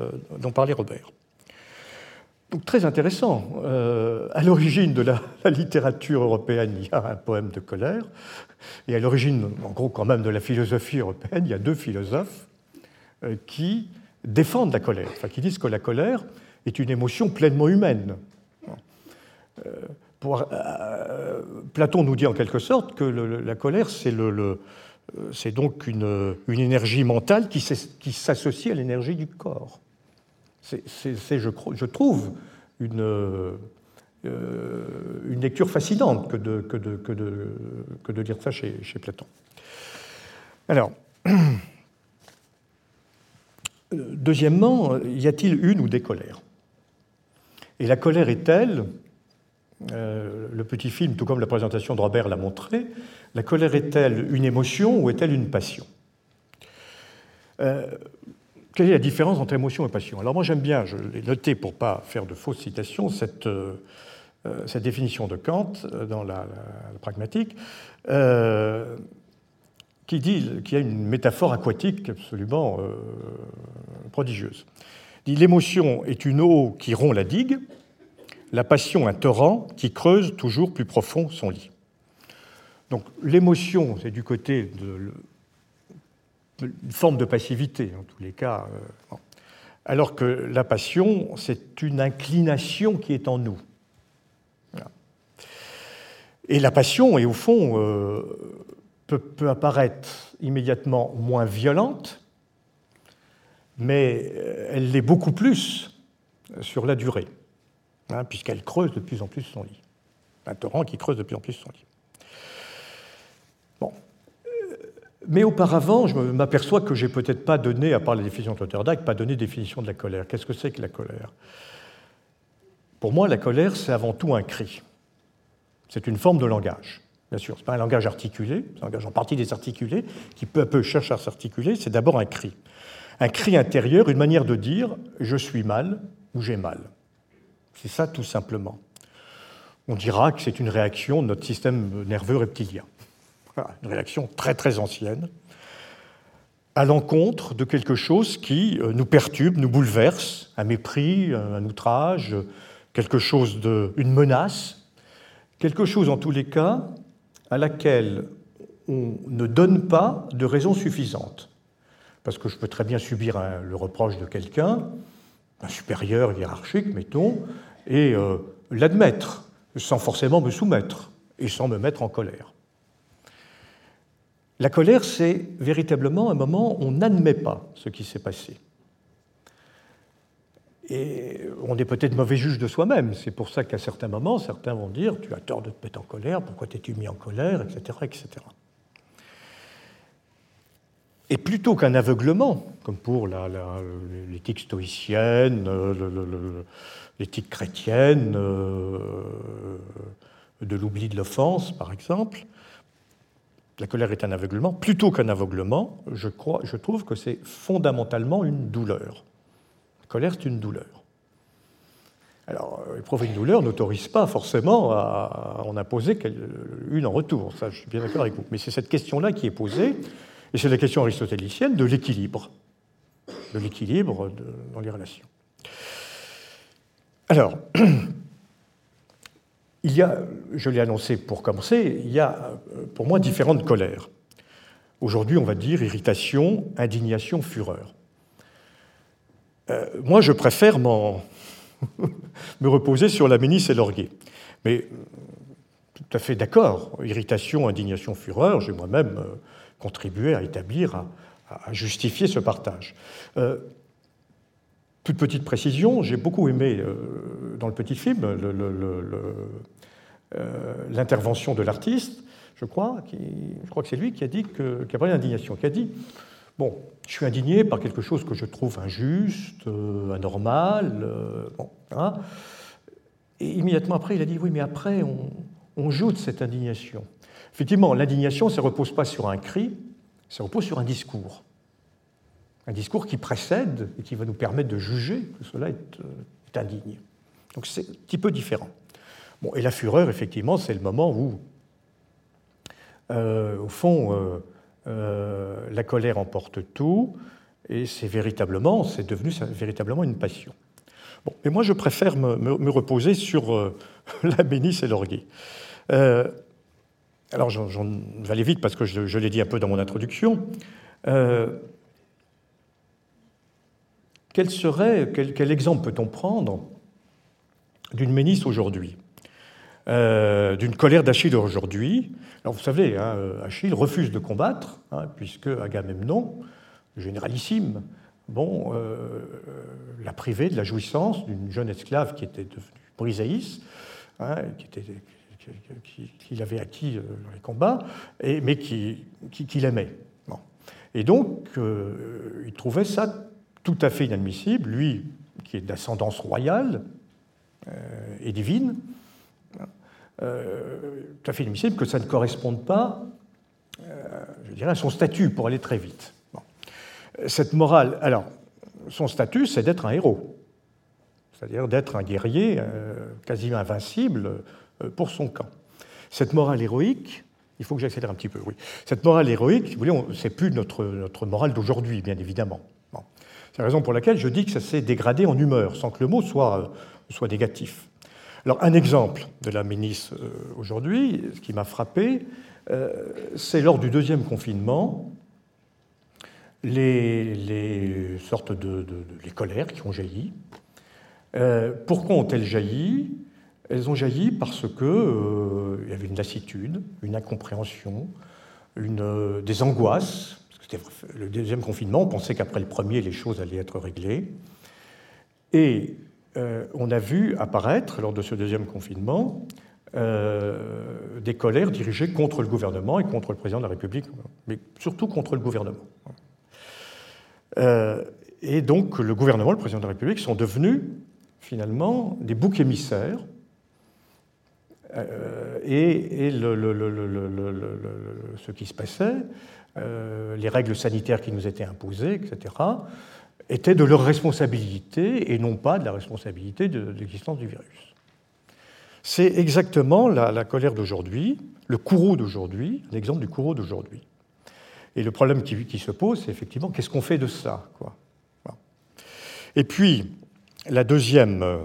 parlait Robert. Donc très intéressant. Euh, à l'origine de la, littérature européenne, il y a un poème de colère, et à l'origine, en gros, quand même, de la philosophie européenne, il y a deux philosophes euh, qui défendent la colère, enfin qui disent que la colère est une émotion pleinement humaine. Euh, Platon nous dit en quelque sorte que la colère, c'est c'est donc une, énergie mentale qui s'associe à l'énergie du corps. C'est, je, trouve, une, euh, une, lecture fascinante que de, que lire ça chez, chez Platon. Alors, deuxièmement, y a-t-il une ou des colères? Et la colère est telle, le petit film, tout comme la présentation de Robert l'a montré, la colère est-elle une émotion ou est-elle une passion? Quelle est la différence entre émotion et passion? Alors moi j'aime bien, je l'ai noté pour ne pas faire de fausses citations, cette, cette définition de Kant dans la, pragmatique, qui dit qu'il y a une métaphore aquatique absolument prodigieuse. L'émotion est une eau qui rompt la digue, la passion un torrent qui creuse toujours plus profond son lit. Donc l'émotion, c'est du côté de forme de passivité, en tous les cas. Euh, alors que la passion, c'est une inclination qui est en nous. Et la passion, au fond, euh, peut, apparaître immédiatement moins violente, mais euh, elle l'est beaucoup plus sur la durée, hein, puisqu'elle creuse de plus en plus son lit. Un torrent qui creuse de plus en plus son lit. Bon. Mais auparavant, je m'aperçois que j'ai peut-être pas donné, à part la définition de Sloterdijk, pas donné définition de la colère. Qu'est-ce que c'est que la colère? Pour moi, la colère, c'est avant tout un cri. C'est une forme de langage. Bien sûr, ce n'est pas un langage articulé, c'est un langage en partie désarticulé, qui peu à peu cherche à s'articuler, c'est d'abord un cri un cri intérieur, une manière de dire je suis mal ou j'ai mal. C'est ça tout simplement. On dira que c'est une réaction de notre système nerveux reptilien. une réaction très très ancienne à l'encontre de quelque chose qui euh, nous perturbe, nous bouleverse, un mépris, un outrage, quelque chose de, une menace, quelque chose en tous les cas à laquelle on ne donne pas de raison suffisante parce que je peux très bien subir le reproche de quelqu'un, un supérieur hiérarchique, mettons, et euh, l'admettre, sans forcément me soumettre et sans me mettre en colère. La colère, c'est véritablement un moment où on n'admet pas ce qui s'est passé. Et on est peut-être mauvais juge de soi-même. C'est pour ça qu'à certains moments, certains vont dire Tu as tort de te mettre en colère, pourquoi t'es-tu mis en colère, etc. etc. Et plutôt qu'un aveuglement, comme pour l'éthique stoïcienne, l'éthique chrétienne, euh, de l'oubli de l'offense, par exemple, la colère est un aveuglement. Plutôt qu'un aveuglement, je, crois, je trouve que c'est fondamentalement une douleur. La colère, c'est une douleur. Alors, éprouver une douleur n'autorise pas forcément à en imposer une en retour. Ça, je suis bien d'accord avec vous. Mais c'est cette question-là qui est posée. Et c'est la question aristotélicienne de l'équilibre, de l'équilibre dans les relations. Alors, il y a, je l'ai annoncé pour commencer, il y a pour moi différentes colères. Aujourd'hui, on va dire irritation, indignation, fureur. Euh, moi, je préfère me reposer sur la ménisse et l'orguet. Mais tout à fait d'accord, irritation, indignation, fureur, j'ai moi-même euh, contribuer à établir, à, justifier ce partage. Euh, toute petite précision, j'ai beaucoup aimé euh, dans le petit film euh, l'intervention de l'artiste, je crois, je crois que c'est lui qui a dit que, qui a parlé d'indignation, qui a dit bon, je suis indigné par quelque chose que je trouve injuste, anormal, bon, hein. Et immédiatement après, il a dit oui, mais après, on, on joue de cette indignation. Effectivement, l'indignation, ça ne repose pas sur un cri, ça repose sur un discours. Un discours qui précède et qui va nous permettre de juger que cela est, euh, indigne. Donc c'est un petit peu différent. Et la fureur, effectivement, c'est le moment où, euh, au fond, euh, la colère emporte tout, et c'est véritablement, c'est devenu véritablement une passion. Bon, mais moi, je préfère me, reposer sur la bénisse et l'orgueil. Alors, j'en vais aller vite parce que je, l'ai dit un peu dans mon introduction. Euh, quel, serait, quel, exemple peut-on prendre d'une ménisse aujourd'hui? Euh, D'une colère d'Achille aujourd'hui? Alors, vous savez, hein, Achille refuse de combattre, hein, puisque Agamemnon, généralissime, bon, euh, l'a privé de la jouissance d'une jeune esclave qui était devenue Briséis, hein, qui était qu'il avait acquis euh, dans les combats, mais qu'il qui, aimait. Et donc, euh, il trouvait ça tout à fait inadmissible, lui qui est d'ascendance royale euh, et divine, tout à fait inadmissible que ça ne corresponde pas, je dirais, à son statut, pour aller très vite. Cette morale, alors, son statut, c'est d'être un héros, c'est-à-dire d'être un guerrier quasiment invincible pour son camp. Cette morale héroïque, il faut que j'accélère un petit peu, oui. Cette morale héroïque, si vous voulez, c'est plus notre morale d'aujourd'hui, bien évidemment. C'est la raison pour laquelle je dis que ça s'est dégradé en humeur, sans que le mot soit, soit négatif. Alors, un exemple de la ministre euh, aujourd'hui, ce qui m'a frappé, euh, c'est lors du deuxième confinement, les, sortes de, colères qui ont jailli. Euh, pourquoi ont-elles jailli? Elles ont jailli parce qu'il euh, y avait une lassitude, une incompréhension, une, euh, des angoisses. C'était le deuxième confinement, on pensait qu'après le premier, les choses allaient être réglées. Et euh, on a vu apparaître, lors de ce deuxième confinement, des colères dirigées contre le gouvernement et contre le président de la République, mais surtout contre le gouvernement. et donc le gouvernement, le président de la République sont devenus finalement des boucs émissaires euh, et, ce qui se passait, euh, les règles sanitaires qui nous étaient imposées, etc., étaient de leur responsabilité et non pas de la responsabilité de, l'existence du virus. C'est exactement la, colère d'aujourd'hui, le courroux d'aujourd'hui, l'exemple du courroux d'aujourd'hui. Et le problème qui, se pose, c'est effectivement qu'est-ce qu'on fait de ça. Et puis, la deuxième euh,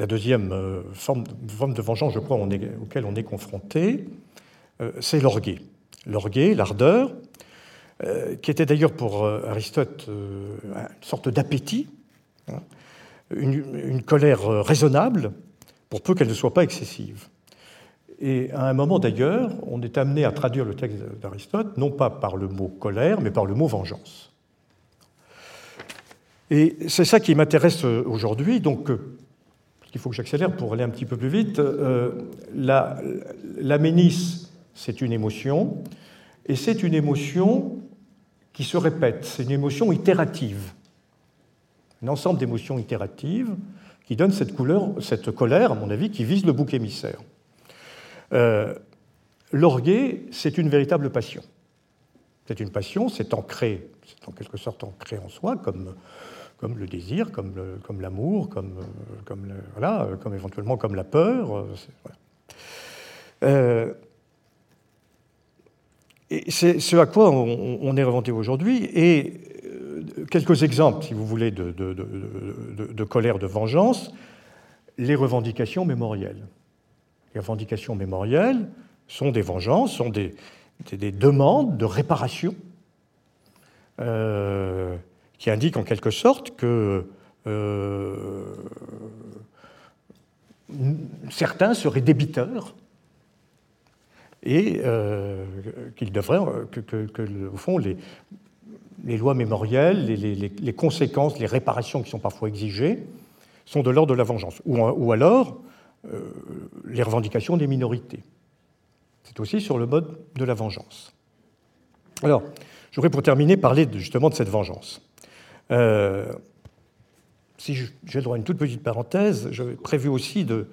euh, forme, de vengeance, je crois, auquel on est confronté, euh, c'est l'orgueil. L'orgueil, l'ardeur, euh, qui était d'ailleurs pour Aristote une sorte d'appétit, hein, une, colère raisonnable, pour peu qu'elle ne soit pas excessive. Et à un moment d'ailleurs, on est amené à traduire le texte d'Aristote, non pas par le mot colère, mais par le mot vengeance. Et c'est ça qui m'intéresse aujourd'hui. Donc, il faut que j'accélère pour aller un petit peu plus vite. Euh, la, la c'est une émotion, et c'est une émotion qui se répète, c'est une émotion itérative. Un ensemble d'émotions itératives qui donne cette, couleur, cette colère, à mon avis, qui vise le bouc émissaire. Euh, L'orgueil, c'est une véritable passion. C'est une passion, c'est ancré, c'est en quelque sorte ancré en soi, comme comme le désir, comme, l'amour, comme, comme, voilà, comme éventuellement comme la peur. Euh, c'est ce à quoi on, est reventé aujourd'hui. Et euh, quelques exemples, si vous voulez, de, colère, de vengeance. Les revendications mémorielles. Les revendications mémorielles sont des vengeances, sont des, des demandes de réparation. Euh, qui indique en quelque sorte que euh, certains seraient débiteurs et euh, qu'ils devraient, que, au fond, les, lois mémorielles, les, conséquences, les réparations qui sont parfois exigées, sont de l'ordre de la vengeance. Ou, alors, euh, les revendications des minorités. C'est aussi sur le mode de la vengeance. Alors, je voudrais pour terminer parler justement de cette vengeance. Euh, si j'ai le droit à une toute petite parenthèse, j'avais prévu aussi de,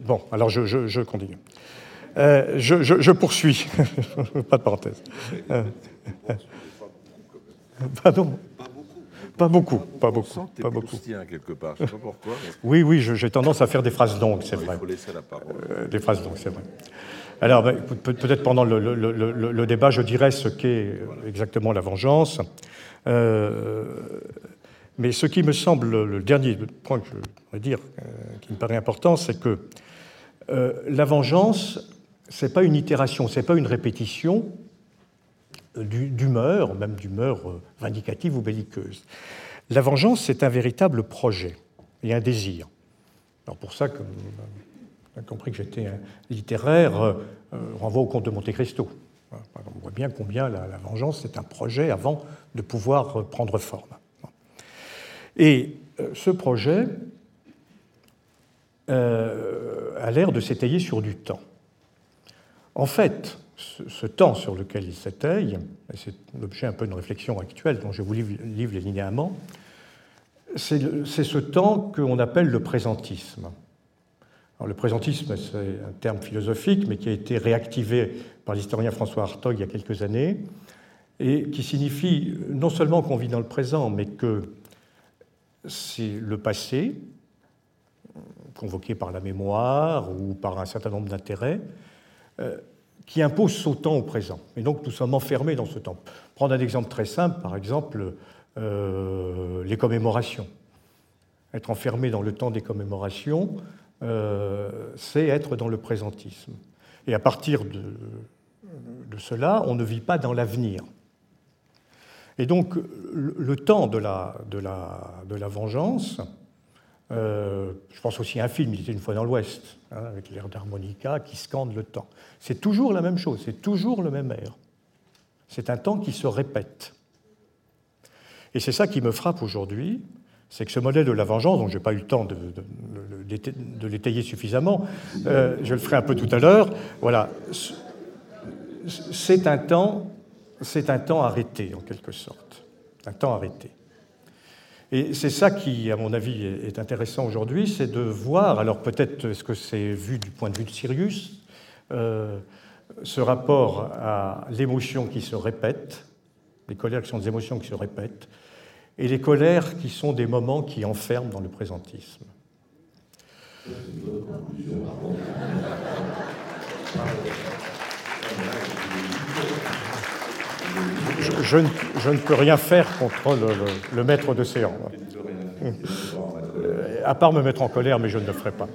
Bon, alors je, continue. Euh, je, poursuis. pas de parenthèse. Euh, pardon pas beaucoup, pas beaucoup, pas beaucoup. quelque part, je sais pas pourquoi. Oui, oui, j'ai tendance à faire des phrases longues, c'est vrai. Il faut laisser la parole. des phrases longues, c'est vrai. Alors, ben, peut-être pendant le, débat, je dirais ce qu'est exactement la vengeance. Euh, mais ce qui me semble, le dernier point que je voudrais dire, euh, qui me paraît important, c'est que euh, la vengeance, ce n'est pas une itération, ce n'est pas une répétition d'humeur, même d'humeur vindicative ou belliqueuse. La vengeance, c'est un véritable projet et un désir. Alors pour ça, comme vous avez compris que j'étais littéraire, renvoie au conte de Monte Cristo. On voit bien combien la, vengeance est un projet avant de pouvoir prendre forme. Et euh, ce projet euh, a l'air de s'étayer sur du temps. En fait, ce, temps sur lequel il s'étaye, et c'est l'objet un peu de réflexion actuelle dont je vous livre, les linéaments, c'est ce temps qu'on appelle le présentisme. le présentisme, c'est un terme philosophique, mais qui a été réactivé par l'historien François Hartog il y a quelques années, et qui signifie non seulement qu'on vit dans le présent, mais que c'est le passé, convoqué par la mémoire ou par un certain nombre d'intérêts, qui impose son temps au présent. Et donc nous sommes enfermés dans ce temps. Prendre un exemple très simple, par exemple, euh, les commémorations. Être enfermé dans le temps des commémorations, euh, c'est être dans le présentisme. Et à partir de, cela, on ne vit pas dans l'avenir. Et donc, le, temps de la, vengeance, euh, je pense aussi à un film, il était une fois dans l'Ouest, hein, avec l'air d'harmonica qui scande le temps. C'est toujours la même chose, c'est toujours le même air. C'est un temps qui se répète. Et c'est ça qui me frappe aujourd'hui, c'est que ce modèle de la vengeance, dont je n'ai pas eu le temps de, l'étayer suffisamment, euh, je le ferai un peu tout à l'heure, voilà, c'est un temps, c'est un temps arrêté en quelque sorte, un temps arrêté. Et c'est ça qui, à mon avis, est intéressant aujourd'hui, c'est de voir, alors peut-être est-ce que c'est vu du point de vue de Sirius, euh, ce rapport à l'émotion qui se répète, les colères qui sont des émotions qui se répètent, et les colères qui sont des moments qui enferment dans le présentisme. Je, ne, peux rien faire contre le, maître de séance. Euh, à part me mettre en colère, mais je ne le ferai pas.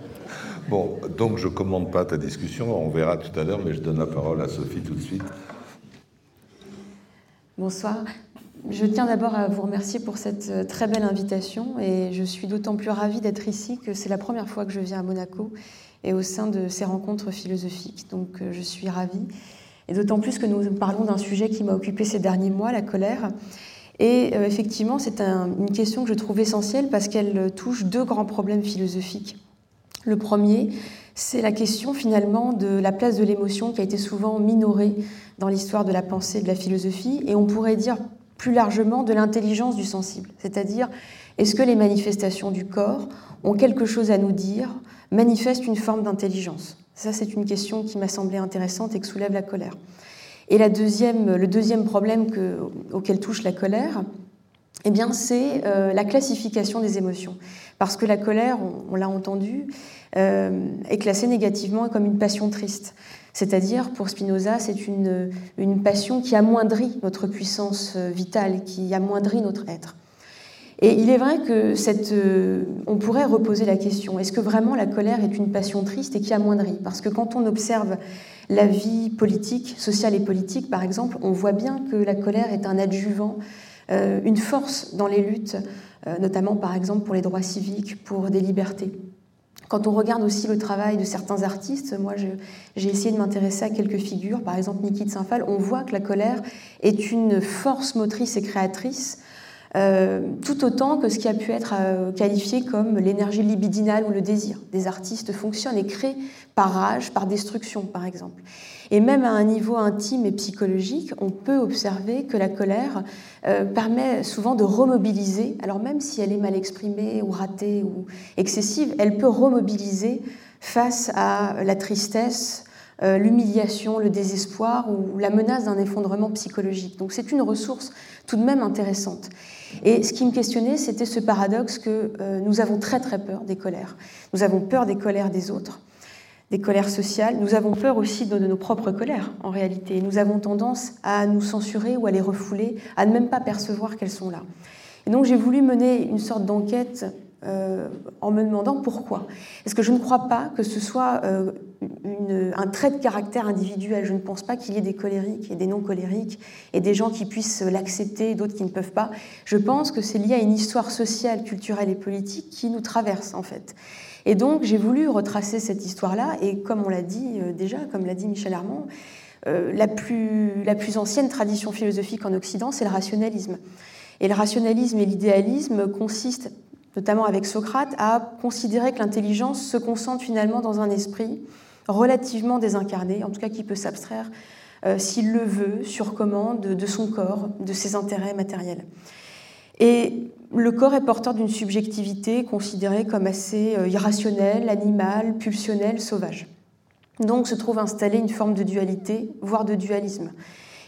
Bon, donc je ne commande pas ta discussion, on verra tout à l'heure, mais je donne la parole à Sophie tout de suite. Bonsoir. Je tiens d'abord à vous remercier pour cette euh, très belle invitation et je suis d'autant plus ravie d'être ici que c'est la première fois que je viens à Monaco et au sein de ces rencontres philosophiques. Donc euh, je suis ravie. D'autant plus que nous parlons d'un sujet qui m'a occupé ces derniers mois, la colère. Et euh, effectivement, c'est une question que je trouve essentielle parce qu'elle touche deux grands problèmes philosophiques. Le premier, c'est la question finalement de la place de l'émotion qui a été souvent minorée dans l'histoire de la pensée et de la philosophie. Et on pourrait dire plus largement de l'intelligence du sensible. C'est-à-dire, est-ce que les manifestations du corps ont quelque chose à nous dire, manifestent une forme d'intelligence? Ça, c'est une question qui m'a semblé intéressante et que soulève la colère. Et le deuxième problème que, auquel touche la colère, eh c'est euh, la classification des émotions. Parce que la colère, on, l'a entendu, euh, est classée négativement comme une passion triste. C'est-à-dire, pour Spinoza, c'est une, une, passion qui amoindrit notre puissance euh, vitale, qui amoindrit notre être. Et il est vrai que cette, euh, on pourrait reposer la question, est-ce que vraiment la colère est une passion triste et qui amoindrit? Parce que quand on observe la vie politique, sociale et politique, par exemple, on voit bien que la colère est un adjuvant, euh, une force dans les luttes, notamment par exemple pour les droits civiques, pour des libertés. Quand on regarde aussi le travail de certains artistes, moi j'ai essayé de m'intéresser à quelques figures, par exemple Niki de Saint-Phal, on voit que la colère est une force motrice et créatrice, euh, tout autant que ce qui a pu être euh, qualifié comme l'énergie libidinale ou le désir. Des artistes fonctionnent et créent par rage, par destruction, par exemple. Et même à un niveau intime et psychologique, on peut observer que la colère euh, permet souvent de remobiliser, alors même si elle est mal exprimée ou ratée ou excessive, elle peut remobiliser face à la tristesse, euh, l'humiliation, le désespoir ou la menace d'un effondrement psychologique. Donc c'est une ressource tout de même intéressante. Et ce qui me questionnait, c'était ce paradoxe que euh, nous avons très très peur des colères. Nous avons peur des colères des autres des colères sociales. Nous avons peur aussi de nos propres colères, en réalité. Nous avons tendance à nous censurer ou à les refouler, à ne même pas percevoir qu'elles sont là. Et donc j'ai voulu mener une sorte d'enquête euh, en me demandant pourquoi. Est-ce que je ne crois pas que ce soit euh, un trait de caractère individuel Je ne pense pas qu'il y ait des colériques et des non-colériques et des gens qui puissent l'accepter et d'autres qui ne peuvent pas. Je pense que c'est lié à une histoire sociale, culturelle et politique qui nous traverse en fait. Et donc j'ai voulu retracer cette histoire-là, et comme on l'a dit euh, déjà, comme l'a dit Michel Armand, la plus ancienne tradition philosophique en Occident, c'est le rationalisme. Et le rationalisme et l'idéalisme consistent, notamment avec Socrate, à considérer que l'intelligence se concentre finalement dans un esprit relativement désincarné, en tout cas qui peut s'abstraire, euh, s'il le veut, sur commande de son corps, de ses intérêts matériels. Et le corps est porteur d'une subjectivité considérée comme assez euh, irrationnelle, animale, pulsionnelle, sauvage. Donc se trouve installée une forme de dualité, voire de dualisme.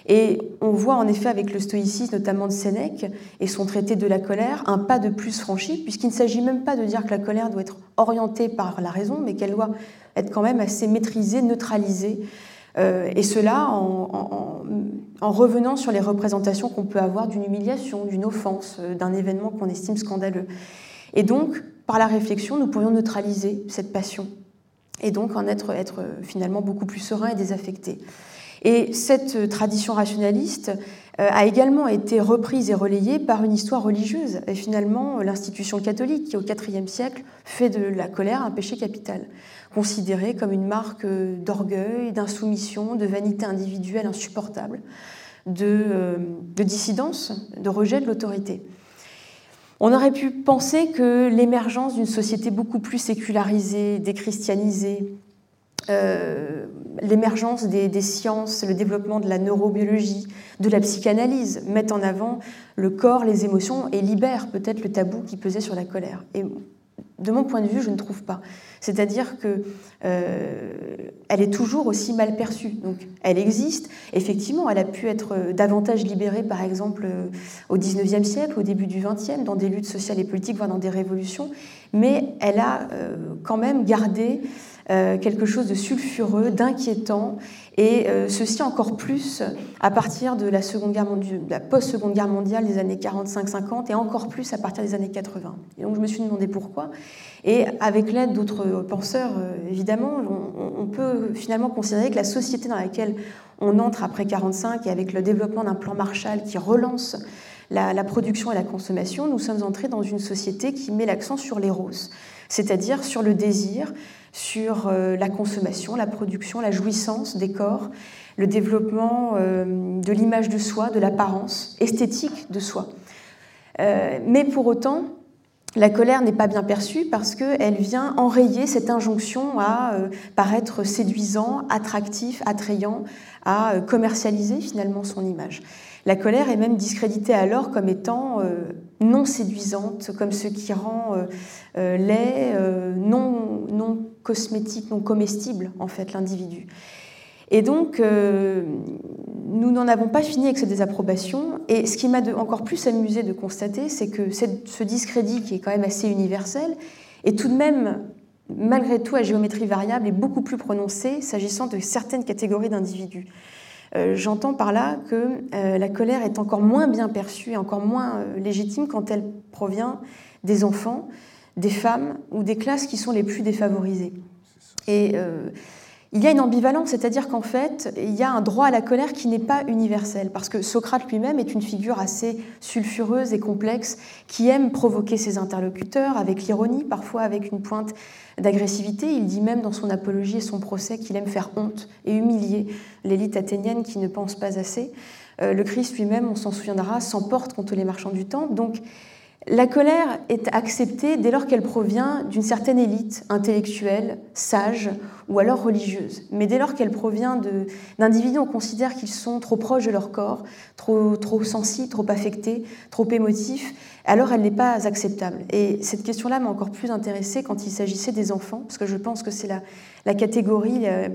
Et on voit en effet avec le stoïcisme, notamment de Sénèque, et son traité de la colère, un pas de plus franchi, puisqu'il ne s'agit même pas de dire que la colère doit être orientée par la raison, mais qu'elle doit être quand même assez maîtrisée, neutralisée, euh, et cela en, revenant sur les représentations qu'on peut avoir d'une humiliation, d'une offense, euh, d'un événement qu'on estime scandaleux. Et donc, par la réflexion, nous pourrions neutraliser cette passion et donc en être, être finalement beaucoup plus serein et désaffecté. Et cette tradition rationaliste euh, a également été reprise et relayée par une histoire religieuse. Et finalement, l'institution catholique, qui au IVe siècle fait de la colère un péché capital, considéré comme une marque d'orgueil, d'insoumission, de vanité individuelle insupportable, de, euh, de dissidence, de rejet de l'autorité. On aurait pu penser que l'émergence d'une société beaucoup plus sécularisée, déchristianisée, euh, l'émergence des, sciences, le développement de la neurobiologie, de la psychanalyse mettent en avant le corps, les émotions et libèrent peut-être le tabou qui pesait sur la colère. Et de mon point de vue, je ne trouve pas. C'est-à-dire qu'elle euh, est toujours aussi mal perçue. Donc, elle existe. Effectivement, elle a pu être davantage libérée, par exemple, au XIXe siècle, au début du XXe, dans des luttes sociales et politiques, voire dans des révolutions. Mais elle a euh, quand même gardé euh, quelque chose de sulfureux, d'inquiétant, et euh, ceci encore plus à partir de la, seconde guerre mondiale, la post-seconde guerre mondiale des années 45-50, et encore plus à partir des années 80. Et donc je me suis demandé pourquoi. Et avec l'aide d'autres penseurs, euh, évidemment, on, peut finalement considérer que la société dans laquelle on entre après 45 et avec le développement d'un plan Marshall qui relance la, la, production et la consommation, nous sommes entrés dans une société qui met l'accent sur l'éros, c'est-à-dire sur le désir, sur euh, la consommation, la production, la jouissance des corps, le développement euh, de l'image de soi, de l'apparence esthétique de soi. Euh, mais pour autant, la colère n'est pas bien perçue parce qu'elle vient enrayer cette injonction à paraître séduisant, attractif, attrayant, à commercialiser finalement son image. La colère est même discréditée alors comme étant non séduisante, comme ce qui rend laid, non, non cosmétique, non comestible, en fait, l'individu. Et donc, euh, nous n'en avons pas fini avec cette désapprobation. Et ce qui m'a encore plus amusé de constater, c'est que ce discrédit, qui est quand même assez universel, est tout de même, malgré tout, à géométrie variable et beaucoup plus prononcé s'agissant de certaines catégories d'individus. Euh, j'entends par là que euh, la colère est encore moins bien perçue et encore moins légitime quand elle provient des enfants, des femmes ou des classes qui sont les plus défavorisées. Et euh, il y a une ambivalence, c'est-à-dire qu'en fait, il y a un droit à la colère qui n'est pas universel, parce que Socrate lui-même est une figure assez sulfureuse et complexe, qui aime provoquer ses interlocuteurs avec l'ironie, parfois avec une pointe d'agressivité. Il dit même dans son apologie et son procès qu'il aime faire honte et humilier l'élite athénienne qui ne pense pas assez. Euh, le Christ lui-même, on s'en souviendra, s'emporte contre les marchands du temps. Donc, la colère est acceptée dès lors qu'elle provient d'une certaine élite intellectuelle, sage ou alors religieuse. Mais dès lors qu'elle provient d'individus, on considère qu'ils sont trop proches de leur corps, trop, trop sensibles, trop affectés, trop émotifs, alors elle n'est pas acceptable. Et cette question-là m'a encore plus intéressée quand il s'agissait des enfants, parce que je pense que c'est la, catégorie euh,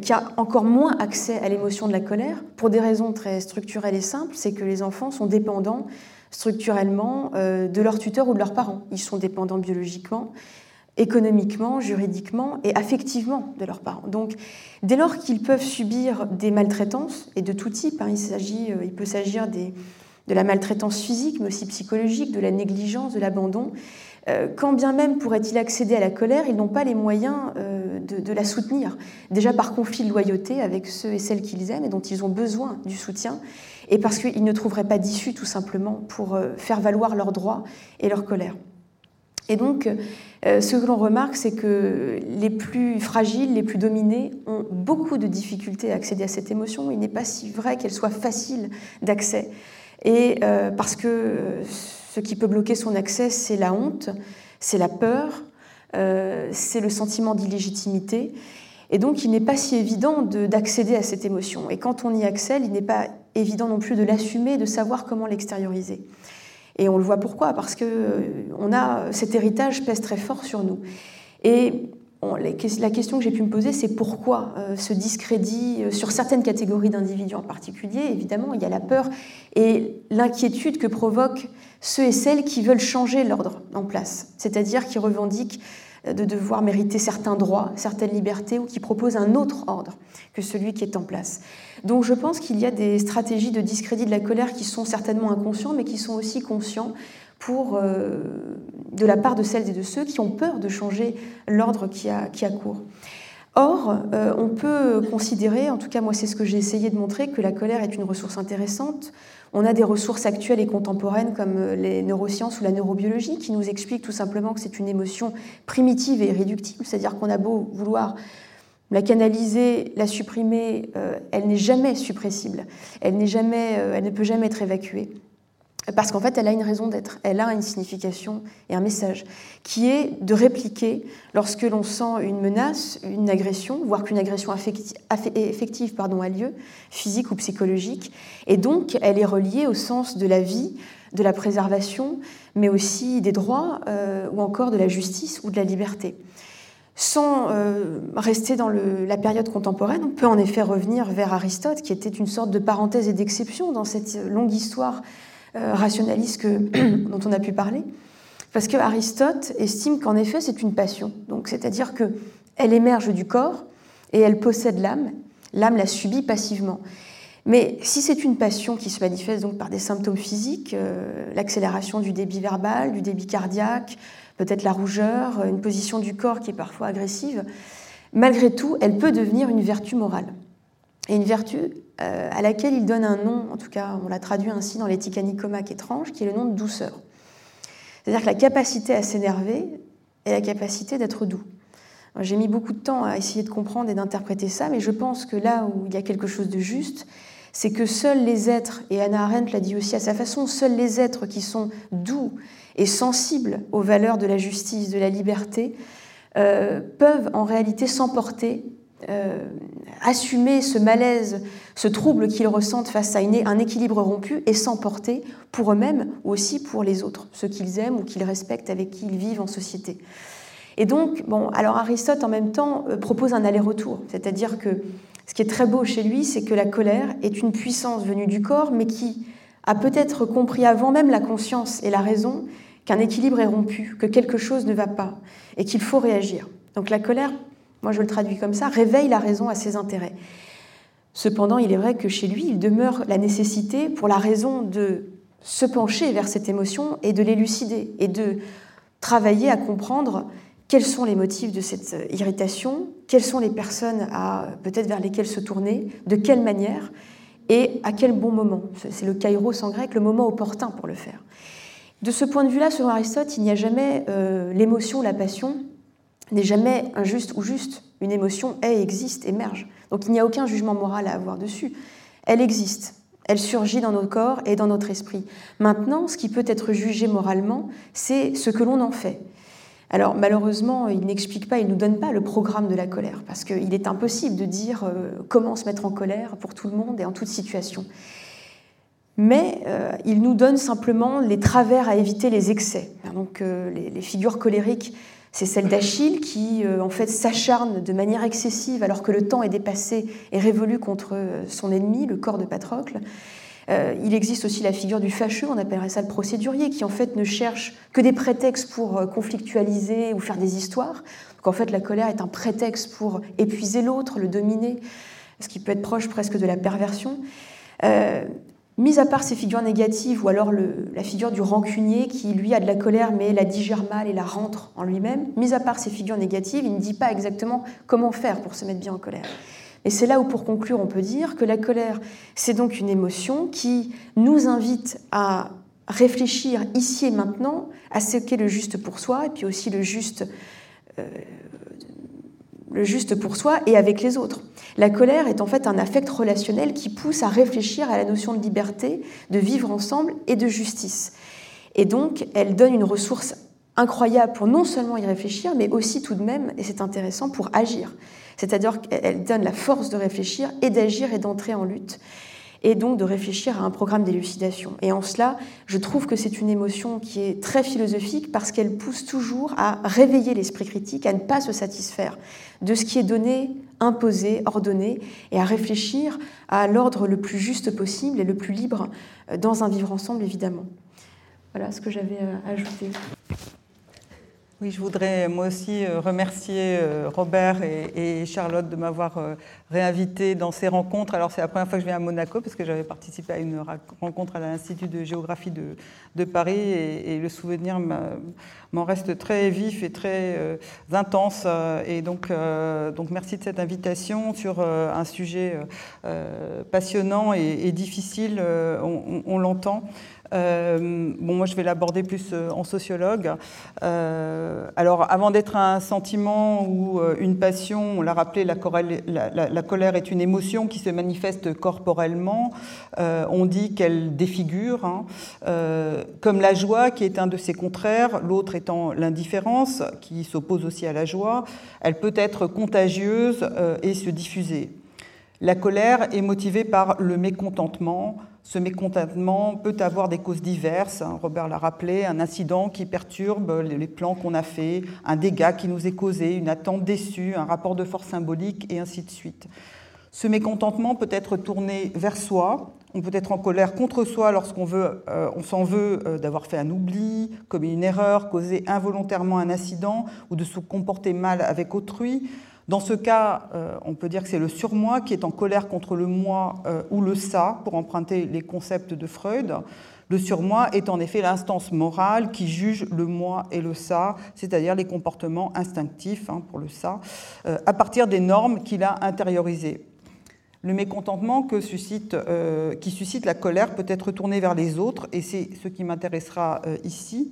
qui a encore moins accès à l'émotion de la colère, pour des raisons très structurelles et simples, c'est que les enfants sont dépendants structurellement euh, de leurs tuteurs ou de leurs parents. Ils sont dépendants biologiquement, économiquement, juridiquement et affectivement de leurs parents. Donc, dès lors qu'ils peuvent subir des maltraitances, et de tout type, hein, euh, il peut s'agir de la maltraitance physique, mais aussi psychologique, de la négligence, de l'abandon, euh, quand bien même pourraient-ils accéder à la colère, ils n'ont pas les moyens de, de, la soutenir. Déjà par conflit de loyauté avec ceux et celles qu'ils aiment et dont ils ont besoin du soutien, et parce qu'ils ne trouveraient pas d'issue tout simplement pour euh, faire valoir leurs droits et leur colère. Et donc, euh, ce que l'on remarque, c'est que les plus fragiles, les plus dominés, ont beaucoup de difficultés à accéder à cette émotion. Il n'est pas si vrai qu'elle soit facile d'accès. Et euh, parce que ce qui peut bloquer son accès, c'est la honte, c'est la peur, c'est le sentiment d'illégitimité. Et donc, il n'est pas si évident d'accéder à cette émotion. Et quand on y accède, il n'est pas évident non plus de l'assumer, de savoir comment l'extérioriser. Et on le voit pourquoi, parce que on a, cet héritage pèse très fort sur nous. Et la question que j'ai pu me poser, c'est pourquoi ce discrédit sur certaines catégories d'individus en particulier. Évidemment, il y a la peur et l'inquiétude que provoquent ceux et celles qui veulent changer l'ordre en place, c'est-à-dire qui revendiquent de devoir mériter certains droits, certaines libertés, ou qui proposent un autre ordre que celui qui est en place. Donc je pense qu'il y a des stratégies de discrédit de la colère qui sont certainement inconscients, mais qui sont aussi conscients pour, euh, de la part de celles et de ceux qui ont peur de changer l'ordre qui a, qui a cours. Or, euh, on peut considérer, en tout cas moi c'est ce que j'ai essayé de montrer, que la colère est une ressource intéressante. On a des ressources actuelles et contemporaines comme euh, les neurosciences ou la neurobiologie qui nous expliquent tout simplement que c'est une émotion primitive et irréductible, c'est-à-dire qu'on a beau vouloir la canaliser, la supprimer, euh, elle n'est jamais suppressible, elle, ne peut jamais être évacuée. Parce qu'en fait, elle a une raison d'être, elle a une signification et un message, qui est de répliquer lorsque l'on sent une menace, une agression, voire qu'une agression affective pardon, a lieu, physique ou psychologique. Et donc, elle est reliée au sens de la vie, de la préservation, mais aussi des droits, euh, ou encore de la justice ou de la liberté. Sans euh, rester dans la période contemporaine, on peut en effet revenir vers Aristote, qui était une sorte de parenthèse et d'exception dans cette longue histoire rationaliste que, dont on a pu parler, parce que Aristote estime qu'en effet c'est une passion, donc c'est-à-dire que elle émerge du corps et elle possède l'âme, l'âme la subit passivement. Mais si c'est une passion qui se manifeste donc par des symptômes physiques, euh, l'accélération du débit verbal, du débit cardiaque, peut-être la rougeur, une position du corps qui est parfois agressive, malgré tout, elle peut devenir une vertu morale. Et une vertu euh, à laquelle il donne un nom, en tout cas on l'a traduit ainsi dans l'éthique Nicomaque étrange, qui est le nom de douceur. C'est-à-dire que la capacité à s'énerver est la capacité d'être doux. J'ai mis beaucoup de temps à essayer de comprendre et d'interpréter ça, mais je pense que là où il y a quelque chose de juste, c'est que seuls les êtres, et Anna Arendt l'a dit aussi à sa façon, seuls les êtres qui sont doux et sensibles aux valeurs de la justice, de la liberté, euh, peuvent en réalité s'emporter euh, assumer ce malaise, ce trouble qu'ils ressentent face à un équilibre rompu et s'emporter pour eux-mêmes ou aussi pour les autres, ceux qu'ils aiment ou qu'ils respectent, avec qui ils vivent en société. Et donc, bon, alors Aristote en même temps euh, propose un aller-retour, c'est-à-dire que ce qui est très beau chez lui, c'est que la colère est une puissance venue du corps, mais qui a peut-être compris avant même la conscience et la raison qu'un équilibre est rompu, que quelque chose ne va pas et qu'il faut réagir. Donc la colère moi je le traduis comme ça, réveille la raison à ses intérêts. Cependant, il est vrai que chez lui, il demeure la nécessité pour la raison de se pencher vers cette émotion et de l'élucider et de travailler à comprendre quels sont les motifs de cette irritation, quelles sont les personnes à peut-être vers lesquelles se tourner, de quelle manière et à quel bon moment. C'est le kairos en grec, le moment opportun pour le faire. De ce point de vue-là, selon Aristote, il n'y a jamais euh, l'émotion, la passion n'est jamais injuste ou juste. Une émotion est, existe, émerge. Donc il n'y a aucun jugement moral à avoir dessus. Elle existe. Elle surgit dans nos corps et dans notre esprit. Maintenant, ce qui peut être jugé moralement, c'est ce que l'on en fait. Alors malheureusement, il n'explique pas, il ne nous donne pas le programme de la colère, parce qu'il est impossible de dire euh, comment se mettre en colère pour tout le monde et en toute situation. Mais euh, il nous donne simplement les travers à éviter les excès. Donc euh, les, figures colériques c'est celle d'Achille qui, euh, en fait, s'acharne de manière excessive alors que le temps est dépassé et révolu contre euh, son ennemi, le corps de Patrocle. Euh, il existe aussi la figure du fâcheux, on appellerait ça le procédurier, qui en fait ne cherche que des prétextes pour conflictualiser ou faire des histoires. Donc en fait, la colère est un prétexte pour épuiser l'autre, le dominer, ce qui peut être proche presque de la perversion. Mis à part ces figures négatives, ou alors la figure du rancunier qui, lui, a de la colère mais la digère mal et la rentre en lui-même, mis à part ces figures négatives, il ne dit pas exactement comment faire pour se mettre bien en colère. Et c'est là où, pour conclure, on peut dire que la colère, c'est donc une émotion qui nous invite à réfléchir ici et maintenant à ce qu'est le juste pour soi, et puis aussi le juste, euh, le juste pour soi et avec les autres. La colère est en fait un affect relationnel qui pousse à réfléchir à la notion de liberté, de vivre ensemble et de justice. Et donc, elle donne une ressource incroyable pour non seulement y réfléchir, mais aussi tout de même, et c'est intéressant, pour agir. C'est-à-dire qu'elle donne la force de réfléchir et d'agir et d'entrer en lutte. et donc de réfléchir à un programme d'élucidation. Et en cela, je trouve que c'est une émotion qui est très philosophique parce qu'elle pousse toujours à réveiller l'esprit critique, à ne pas se satisfaire de ce qui est donné, imposé, ordonné, et à réfléchir à l'ordre le plus juste possible et le plus libre euh, dans un vivre ensemble, évidemment. Voilà ce que j'avais à ajouter. Oui, je voudrais moi aussi euh, remercier euh, Robert et, Charlotte de m'avoir euh, réinvité dans ces rencontres. Alors c'est la première fois que je viens à Monaco parce que j'avais participé à une rencontre à l'Institut de géographie de, Paris et, le souvenir m'en reste très vif et très intense. Et donc merci de cette invitation sur un sujet passionnant et, difficile, on l'entend. Euh, bon, moi, je vais l'aborder plus euh, en sociologue. Euh, alors, avant d'être un sentiment ou une passion, on l'a rappelé, la, colère est une émotion qui se manifeste corporellement. on dit qu'elle défigure, hein. comme la joie, qui est un de ses contraires, l'autre étant l'indifférence, qui s'oppose aussi à la joie. Elle peut être contagieuse et se diffuser. La colère est motivée par le mécontentement, ce mécontentement peut avoir des causes diverses. Hein. Robert l'a rappelé, un incident qui perturbe les plans qu'on a faits, un dégât qui nous est causé, une attente déçue, un rapport de force symbolique, et ainsi de suite. Ce mécontentement peut être tourné vers soi. On peut être en colère contre soi lorsqu'on veut, euh, on s'en veut euh, d'avoir fait un oubli, commis une erreur, causé involontairement un incident ou de se comporter mal avec autrui. Dans ce cas, euh, on peut dire que c'est le surmoi qui est en colère contre le moi euh, ou le ça, pour emprunter les concepts de Freud. Le surmoi est en effet l'instance morale qui juge le moi et le ça, c'est-à-dire les comportements instinctifs hein, pour le ça, euh, à partir des normes qu'il a intériorisées. Le mécontentement qui suscite la colère peut être tourné vers les autres, et c'est ce qui m'intéressera ici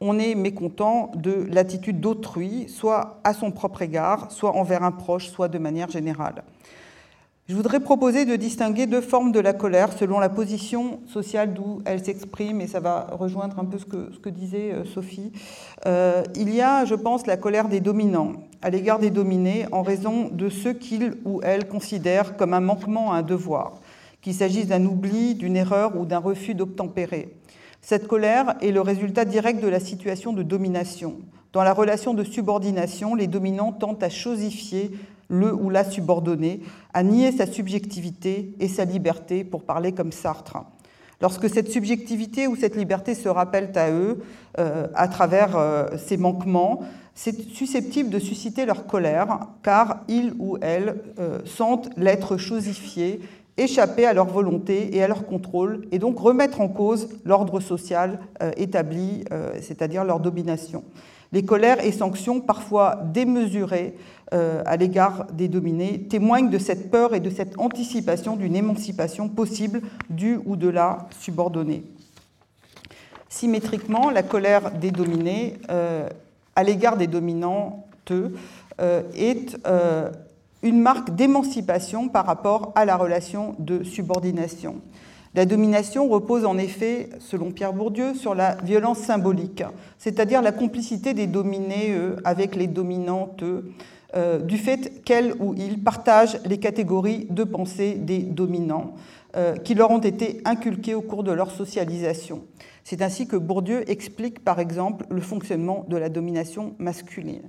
on est mécontent de l'attitude d'autrui, soit à son propre égard, soit envers un proche, soit de manière générale. Je voudrais proposer de distinguer deux formes de la colère selon la position sociale d'où elle s'exprime, et ça va rejoindre un peu ce que, disait euh, Sophie. Euh, il y a, je pense, la colère des dominants à l'égard des dominés en raison de ce qu'ils ou elles considèrent comme un manquement à un devoir, qu'il s'agisse d'un oubli, d'une erreur ou d'un refus d'obtempérer. Cette colère est le résultat direct de la situation de domination. Dans la relation de subordination, les dominants tentent à chosifier le ou la subordonné, à nier sa subjectivité et sa liberté, pour parler comme Sartre. Lorsque cette subjectivité ou cette liberté se rappellent à eux euh, à travers euh, ces manquements, c'est susceptible de susciter leur colère, car ils ou elles euh, sentent l'être chosifié échapper à leur volonté et à leur contrôle, et donc remettre en cause l'ordre social euh, établi, euh, c'est-à-dire leur domination. Les colères et sanctions, parfois démesurées euh, à l'égard des dominés, témoignent de cette peur et de cette anticipation d'une émancipation possible du ou de la subordonnée. Symétriquement, la colère des dominés à l'égard des dominantes est une marque d'émancipation par rapport à la relation de subordination. La domination repose en effet, selon Pierre Bourdieu, sur la violence symbolique, c'est-à-dire la complicité des dominés avec les dominantes, euh, du fait qu'elles ou ils partagent les catégories de pensée des dominants euh, qui leur ont été inculquées au cours de leur socialisation. C'est ainsi que Bourdieu explique par exemple le fonctionnement de la domination masculine.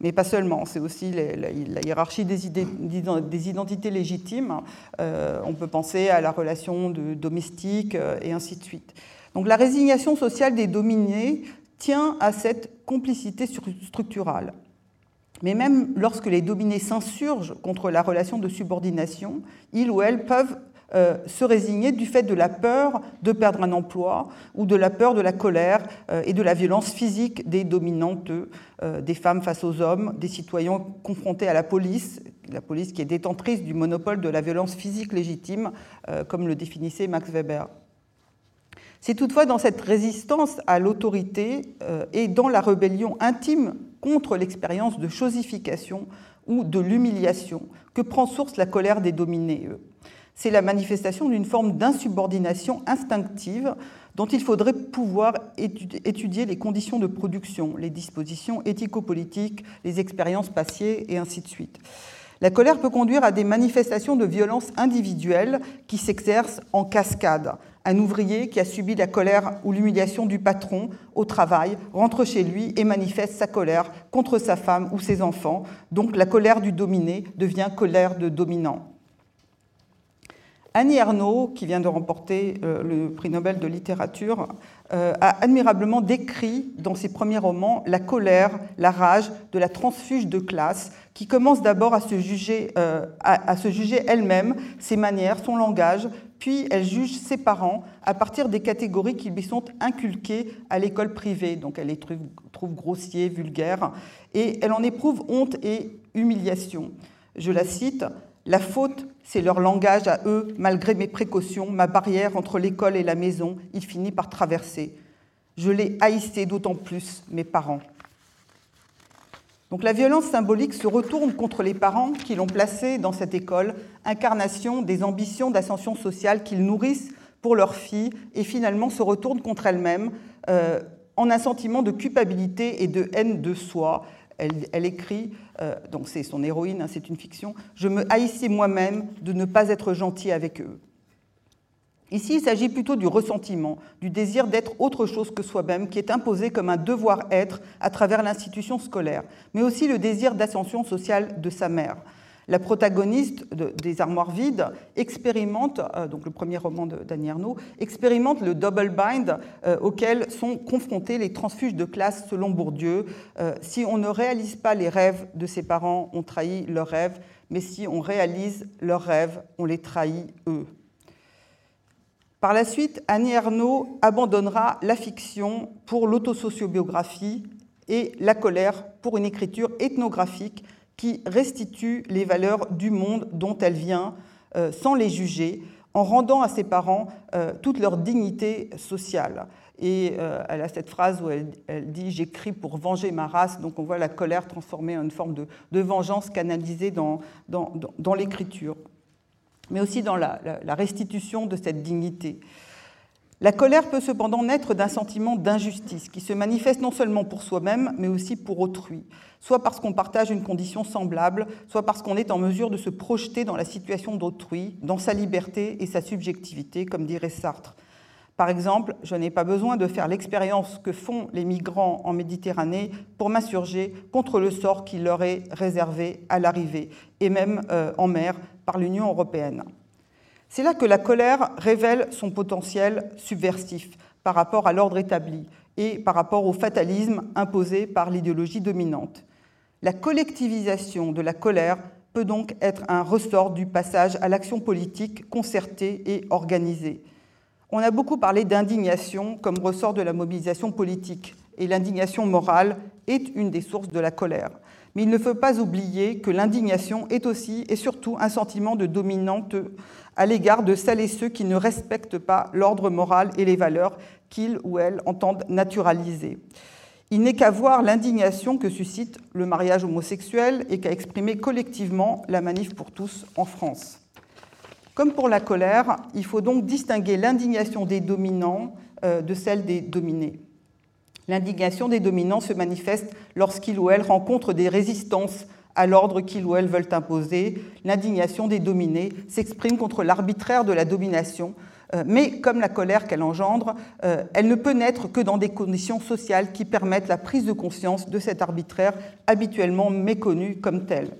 Mais pas seulement, c'est aussi la, hiérarchie des, identités légitimes. Euh, on peut penser à la relation de domestique euh, et ainsi de suite. Donc la résignation sociale des dominés tient à cette complicité structurale. Mais même lorsque les dominés s'insurgent contre la relation de subordination, ils ou elles peuvent euh, se résigner du fait de la peur de perdre un emploi ou de la peur de la colère euh, et de la violence physique des dominantes, euh, des femmes face aux hommes, des citoyens confrontés à la police, la police qui est détentrice du monopole de la violence physique légitime, comme le définissait Max Weber. C'est toutefois dans cette résistance à l'autorité et dans la rébellion intime contre l'expérience de chosification ou de l'humiliation que prend source la colère des dominés c'est la manifestation d'une forme d'insubordination instinctive dont il faudrait pouvoir étudier les conditions de production, les dispositions éthico-politiques, les expériences passées et ainsi de suite. La colère peut conduire à des manifestations de violence individuelle qui s'exercent en cascade. Un ouvrier qui a subi la colère ou l'humiliation du patron au travail rentre chez lui et manifeste sa colère contre sa femme ou ses enfants. Donc la colère du dominé devient colère de dominant. Annie Ernaux, qui vient de remporter euh, le prix Nobel de littérature, euh, a admirablement décrit dans ses premiers romans la colère, la rage de la transfuge de classe, qui commence d'abord à se juger, euh, à, se juger elle-même, ses manières, son langage, puis elle juge ses parents à partir des catégories qui lui sont inculquées à l'école privée. Donc elle les trouve, trouve grossiers, vulgaires, et elle en éprouve honte et humiliation. Je la cite la faute, c'est leur langage à eux, malgré mes précautions, ma barrière entre l'école et la maison, il finit par traverser. Je l'ai haïssé d'autant plus, mes parents. Donc la violence symbolique se retourne contre les parents qui l'ont placé dans cette école, incarnation des ambitions d'ascension sociale qu'ils nourrissent pour leurs filles, et finalement se retourne contre elles-mêmes euh, en un sentiment de culpabilité et de haine de soi, elle, écrit, euh, donc c'est son héroïne, hein, c'est une fiction, Je me haïssais moi-même de ne pas être gentil avec eux. Ici, il s'agit plutôt du ressentiment, du désir d'être autre chose que soi-même, qui est imposé comme un devoir-être à travers l'institution scolaire, mais aussi le désir d'ascension sociale de sa mère la protagoniste des Armoires vides expérimente, euh, donc le premier roman d'Annie Ernaux, expérimente le double bind euh, auquel sont confrontés les transfuges de classe selon Bourdieu. Euh, si on ne réalise pas les rêves de ses parents, on trahit leurs rêves, mais si on réalise leurs rêves, on les trahit eux. Par la suite, Annie Ernaux abandonnera la fiction pour l'autosociobiographie et la colère pour une écriture ethnographique qui restitue les valeurs du monde dont elle vient euh, sans les juger, en rendant à ses parents euh, toute leur dignité sociale. Et euh, elle a cette phrase où elle, dit J'écris pour venger ma race. Donc on voit la colère transformée en une forme de, vengeance canalisée dans, l'écriture, mais aussi dans la, restitution de cette dignité. La colère peut cependant naître d'un sentiment d'injustice qui se manifeste non seulement pour soi-même, mais aussi pour autrui soit parce qu'on partage une condition semblable, soit parce qu'on est en mesure de se projeter dans la situation d'autrui, dans sa liberté et sa subjectivité, comme dirait Sartre. Par exemple, je n'ai pas besoin de faire l'expérience que font les migrants en Méditerranée pour m'insurger contre le sort qui leur est réservé à l'arrivée, et même euh, en mer, par l'Union européenne. C'est là que la colère révèle son potentiel subversif par rapport à l'ordre établi et par rapport au fatalisme imposé par l'idéologie dominante. La collectivisation de la colère peut donc être un ressort du passage à l'action politique concertée et organisée. On a beaucoup parlé d'indignation comme ressort de la mobilisation politique, et l'indignation morale est une des sources de la colère. Mais il ne faut pas oublier que l'indignation est aussi et surtout un sentiment de dominante à l'égard de celles et ceux qui ne respectent pas l'ordre moral et les valeurs qu'ils ou elles entendent naturaliser. Il n'est qu'à voir l'indignation que suscite le mariage homosexuel et qu'a exprimé collectivement la Manif pour tous en France. Comme pour la colère, il faut donc distinguer l'indignation des dominants euh, de celle des dominés. L'indignation des dominants se manifeste lorsqu'ils ou elles rencontrent des résistances à l'ordre qu'ils ou elles veulent imposer. L'indignation des dominés s'exprime contre l'arbitraire de la domination, euh, mais comme la colère qu'elle engendre, euh, elle ne peut naître que dans des conditions sociales qui permettent la prise de conscience de cet arbitraire habituellement méconnu comme tel.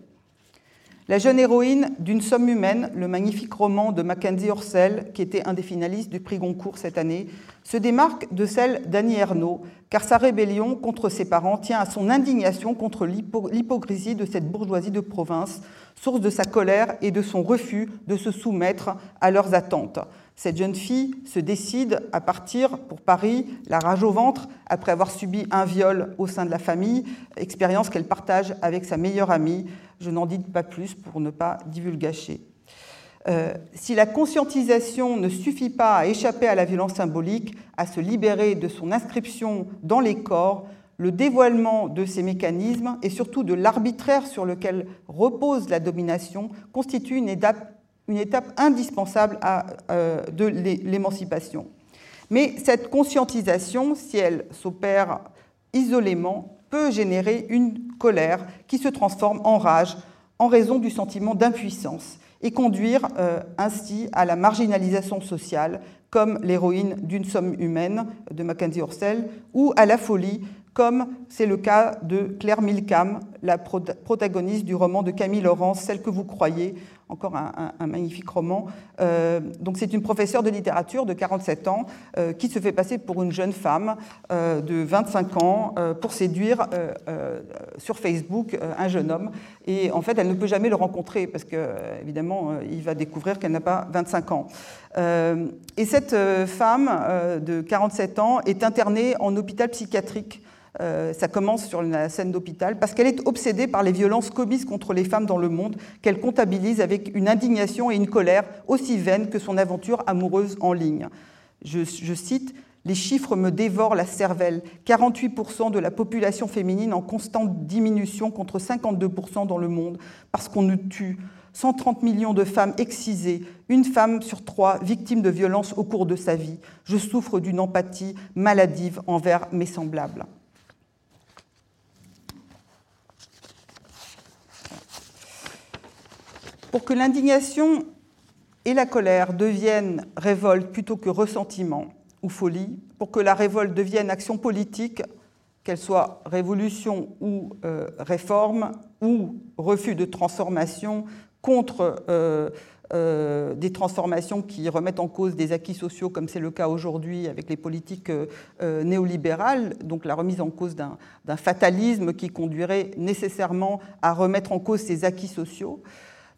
La jeune héroïne d'une somme humaine, le magnifique roman de Mackenzie Orsel, qui était un des finalistes du prix Goncourt cette année, se démarque de celle d'Annie Ernaux, car sa rébellion contre ses parents tient à son indignation contre l'hypocrisie de cette bourgeoisie de province, source de sa colère et de son refus de se soumettre à leurs attentes. Cette jeune fille se décide à partir pour Paris, la rage au ventre, après avoir subi un viol au sein de la famille, expérience qu'elle partage avec sa meilleure amie. Je n'en dis pas plus pour ne pas divulgacher. Euh, si la conscientisation ne suffit pas à échapper à la violence symbolique, à se libérer de son inscription dans les corps, le dévoilement de ces mécanismes et surtout de l'arbitraire sur lequel repose la domination constitue une étape une étape indispensable à, euh, de l'émancipation. Mais cette conscientisation, si elle s'opère isolément, peut générer une colère qui se transforme en rage, en raison du sentiment d'impuissance et conduire euh, ainsi à la marginalisation sociale, comme l'héroïne d'une somme humaine de Mackenzie Orsel, ou à la folie, comme c'est le cas de Claire Milcam, la protagoniste du roman de Camille Laurence, Celle que vous croyez, encore un, magnifique roman. Euh, donc c'est une professeure de littérature de 47 ans euh, qui se fait passer pour une jeune femme euh, de 25 ans pour séduire sur Facebook un jeune homme. Et en fait, elle ne peut jamais le rencontrer parce que évidemment, il va découvrir qu'elle n'a pas 25 ans. et cette femme de 47 ans est internée en hôpital psychiatrique euh, ça commence sur la scène d'hôpital, parce qu'elle est obsédée par les violences commises contre les femmes dans le monde, qu'elle comptabilise avec une indignation et une colère aussi vaines que son aventure amoureuse en ligne. Je, je cite Les chiffres me dévorent la cervelle. 48% de la population féminine en constante diminution contre 52% dans le monde, parce qu'on nous tue. 130 millions de femmes excisées, une femme sur trois victime de violences au cours de sa vie. Je souffre d'une empathie maladive envers mes semblables. Pour que l'indignation et la colère deviennent révolte plutôt que ressentiment ou folie, pour que la révolte devienne action politique, qu'elle soit révolution ou euh, réforme, ou refus de transformation contre euh, euh, des transformations qui remettent en cause des acquis sociaux, comme c'est le cas aujourd'hui avec les politiques néolibérales, donc la remise en cause d'un fatalisme qui conduirait nécessairement à remettre en cause ces acquis sociaux.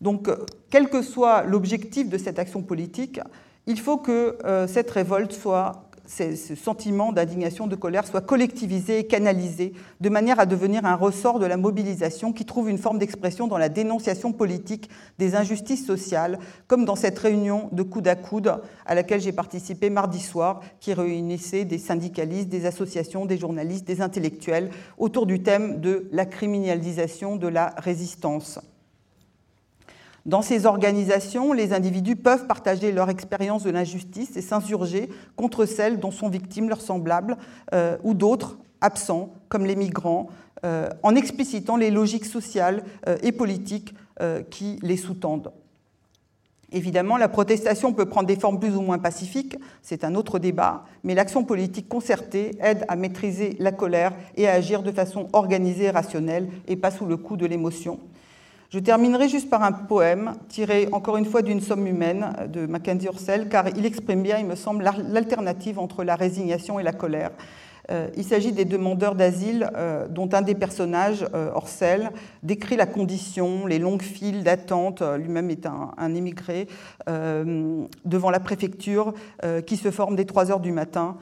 Donc, quel que soit l'objectif de cette action politique, il faut que euh, cette révolte soit, ce sentiment d'indignation, de colère, soit collectivisé et canalisé de manière à devenir un ressort de la mobilisation qui trouve une forme d'expression dans la dénonciation politique des injustices sociales, comme dans cette réunion de coude à coude à laquelle j'ai participé mardi soir, qui réunissait des syndicalistes, des associations, des journalistes, des intellectuels autour du thème de la criminalisation de la résistance. Dans ces organisations, les individus peuvent partager leur expérience de l'injustice et s'insurger contre celles dont sont victimes leurs semblables euh, ou d'autres absents, comme les migrants, euh, en explicitant les logiques sociales euh, et politiques qui les sous-tendent. Évidemment, la protestation peut prendre des formes plus ou moins pacifiques, c'est un autre débat, mais l'action politique concertée aide à maîtriser la colère et à agir de façon organisée et rationnelle et pas sous le coup de l'émotion. Je terminerai juste par un poème tiré encore une fois d'une somme humaine de Mackenzie Ursel, car il exprime bien, il me semble, l'alternative entre la résignation et la colère. Euh, il s'agit des demandeurs d'asile, euh, dont un des personnages, euh, Orsel, décrit la condition, les longues files d'attente, lui-même est un, émigré, devant la préfecture, qui se forment dès 3 heures du matin.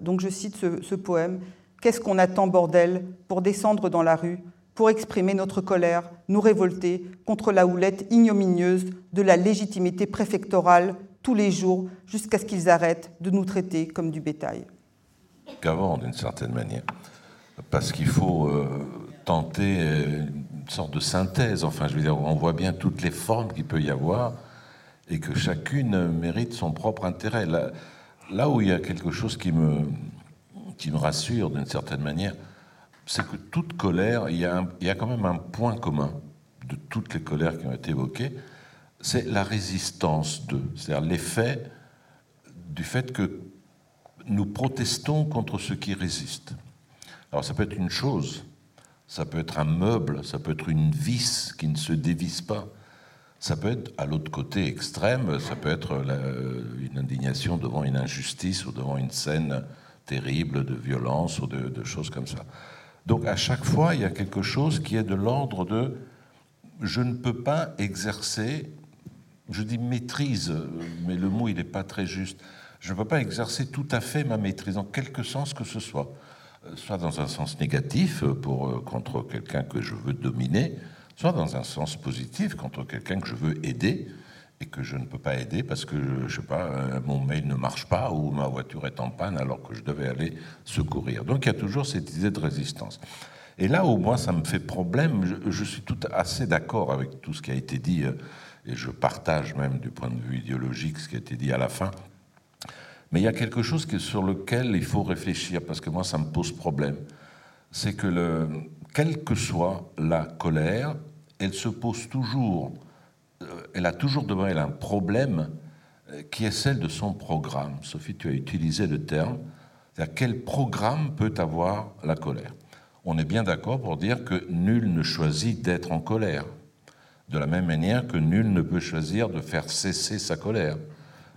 donc je cite ce poème Qu'est-ce qu'on attend, bordel, pour descendre dans la rue? Pour exprimer notre colère, nous révolter contre la houlette ignominieuse de la légitimité préfectorale tous les jours jusqu'à ce qu'ils arrêtent de nous traiter comme du bétail. Qu'avant, d'une certaine manière. Parce qu'il faut euh, tenter euh, une sorte de synthèse. Enfin, je veux dire, on voit bien toutes les formes qu'il peut y avoir et que chacune mérite son propre intérêt. Là, là où il y a quelque chose qui me, qui me rassure d'une certaine manière, c'est que toute colère, il y, a quand même un point commun de toutes les colères qui ont été évoquées, c'est la résistance de, c'est-à-dire l'effet du fait que nous protestons contre ce qui résiste. Alors ça peut être une chose, ça peut être un meuble, ça peut être une vis qui ne se dévisse pas, ça peut être à l'autre côté extrême, ça peut être une indignation devant une injustice ou devant une scène terrible de violence ou de choses comme ça. Donc à chaque fois, il y a quelque chose qui est de l'ordre de je ne peux pas exercer, je dis maîtrise, mais le mot il n'est pas très juste, je ne peux pas exercer tout à fait ma maîtrise, en quelque sens que ce soit, soit dans un sens négatif pour, euh, contre quelqu'un que je veux dominer, soit dans un sens positif contre quelqu'un que je veux aider et que je ne peux pas aider parce que, je sais pas, euh, mon mail ne marche pas ou ma voiture est en panne alors que je devais aller secourir. Donc il y a toujours cette idée de résistance. Et là, au moins, ça me fait problème. Je, suis tout assez d'accord avec tout ce qui a été dit, euh, et je partage même du point de vue idéologique ce qui a été dit à la fin. Mais il y a quelque chose sur lequel il faut réfléchir, parce que moi, ça me pose problème. C'est que, le, quelle que soit la colère, elle se pose toujours, elle a toujours devant elle un problème euh, qui est celle de son programme. Sophie, tu as utilisé le terme. Quel programme peut avoir la colère? On est bien d'accord pour dire que nul ne choisit d'être en colère. De la même manière que nul ne peut choisir de faire cesser sa colère.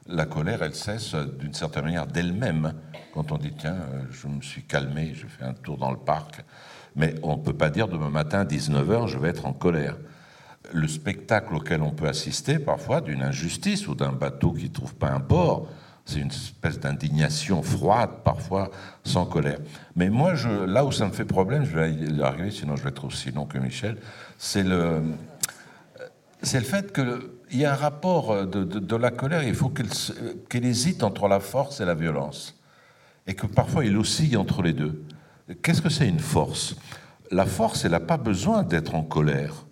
La colère, elle cesse d'une certaine manière d'elle-même. Quand on dit, tiens, euh, je me suis calmé, je fais un tour dans le parc, mais on ne peut pas dire demain matin, 19h, je vais être en colère. Le spectacle auquel on peut assister parfois d'une injustice ou d'un bateau qui ne trouve pas un port, c'est une espèce d'indignation froide, parfois sans colère. Mais moi, là où ça me fait problème, je vais arriver, sinon je vais être aussi long que Michel, c'est le, c'est le fait qu'il y a un rapport de, la colère, il faut qu'elle hésite entre la force et la violence, et que parfois il oscille entre les deux. Qu'est-ce que c'est une force? La force, elle n'a pas besoin d'être en colère.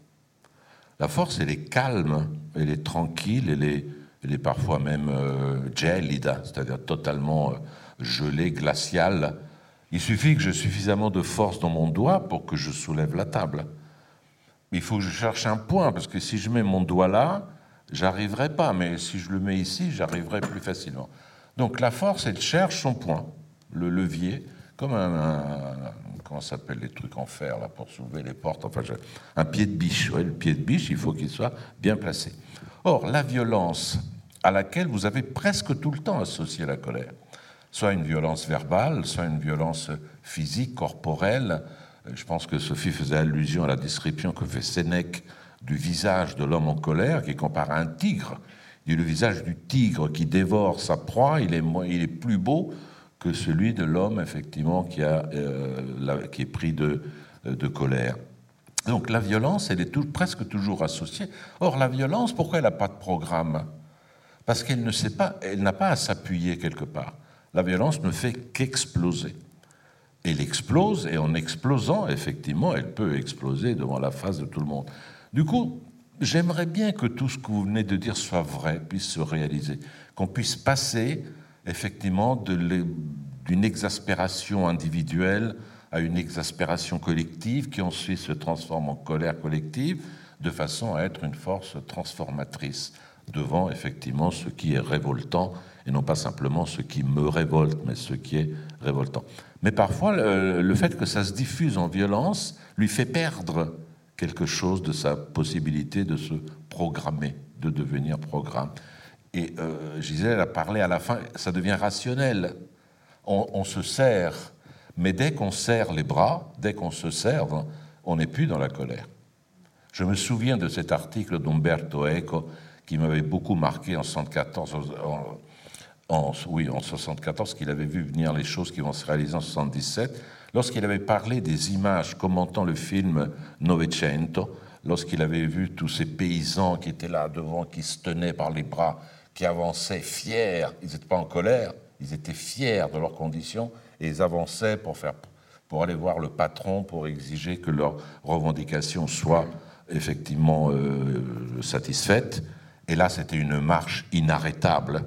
La force, elle est calme, elle est tranquille, elle est, elle est parfois même euh, gelida, c'est-à-dire totalement euh, gelée, glaciale. Il suffit que j'ai suffisamment de force dans mon doigt pour que je soulève la table. Il faut que je cherche un point, parce que si je mets mon doigt là, j'arriverai pas, mais si je le mets ici, j'arriverai plus facilement. Donc la force, elle cherche son point, le levier, comme un, comment s'appelle les trucs en fer là pour soulever les portes, enfin un pied de biche. le pied de biche, il faut qu'il soit bien placé. Or, la violence à laquelle vous avez presque tout le temps associé la colère, soit une violence verbale, soit une violence physique, corporelle. Je pense que Sophie faisait allusion à la description que fait Sénèque du visage de l'homme en colère, qui compare à un tigre. Il dit le visage du tigre qui dévore sa proie, il est, il est plus beau que celui de l'homme, effectivement, qui, a, euh, qui est pris de, de, colère. Donc la violence, elle est presque toujours associée. Or, la violence, pourquoi elle n'a pas de programme? Parce qu'elle ne sait pas, elle n'a pas à s'appuyer quelque part. La violence ne fait qu'exploser. Elle explose, et en explosant, effectivement, elle peut exploser devant la face de tout le monde. Du coup, j'aimerais bien que tout ce que vous venez de dire soit vrai, puisse se réaliser, qu'on puisse passer effectivement d'une exaspération individuelle à une exaspération collective qui ensuite se transforme en colère collective de façon à être une force transformatrice devant effectivement ce qui est révoltant et non pas simplement ce qui me révolte, mais ce qui est révoltant. Mais parfois, le, fait que ça se diffuse en violence lui fait perdre quelque chose de sa possibilité de se programmer, de devenir programme. Et euh, Gisèle a parlé à la fin, ça devient rationnel. On, se serre, mais dès qu'on serre les bras, dès qu'on se serre, on n'est plus dans la colère. Je me souviens de cet article d'Umberto Eco qui m'avait beaucoup marqué en 74, en, oui, en 74, qu'il avait vu venir les choses qui vont se réaliser en 77, lorsqu'il avait parlé des images commentant le film Novecento, lorsqu'il avait vu tous ces paysans qui étaient là devant, qui se tenaient par les bras avançaient fiers, ils n'étaient pas en colère, ils étaient fiers de leurs conditions et ils avançaient pour, faire, pour aller voir le patron pour exiger que leurs revendications soient effectivement euh, satisfaites. Et là, c'était une marche inarrêtable,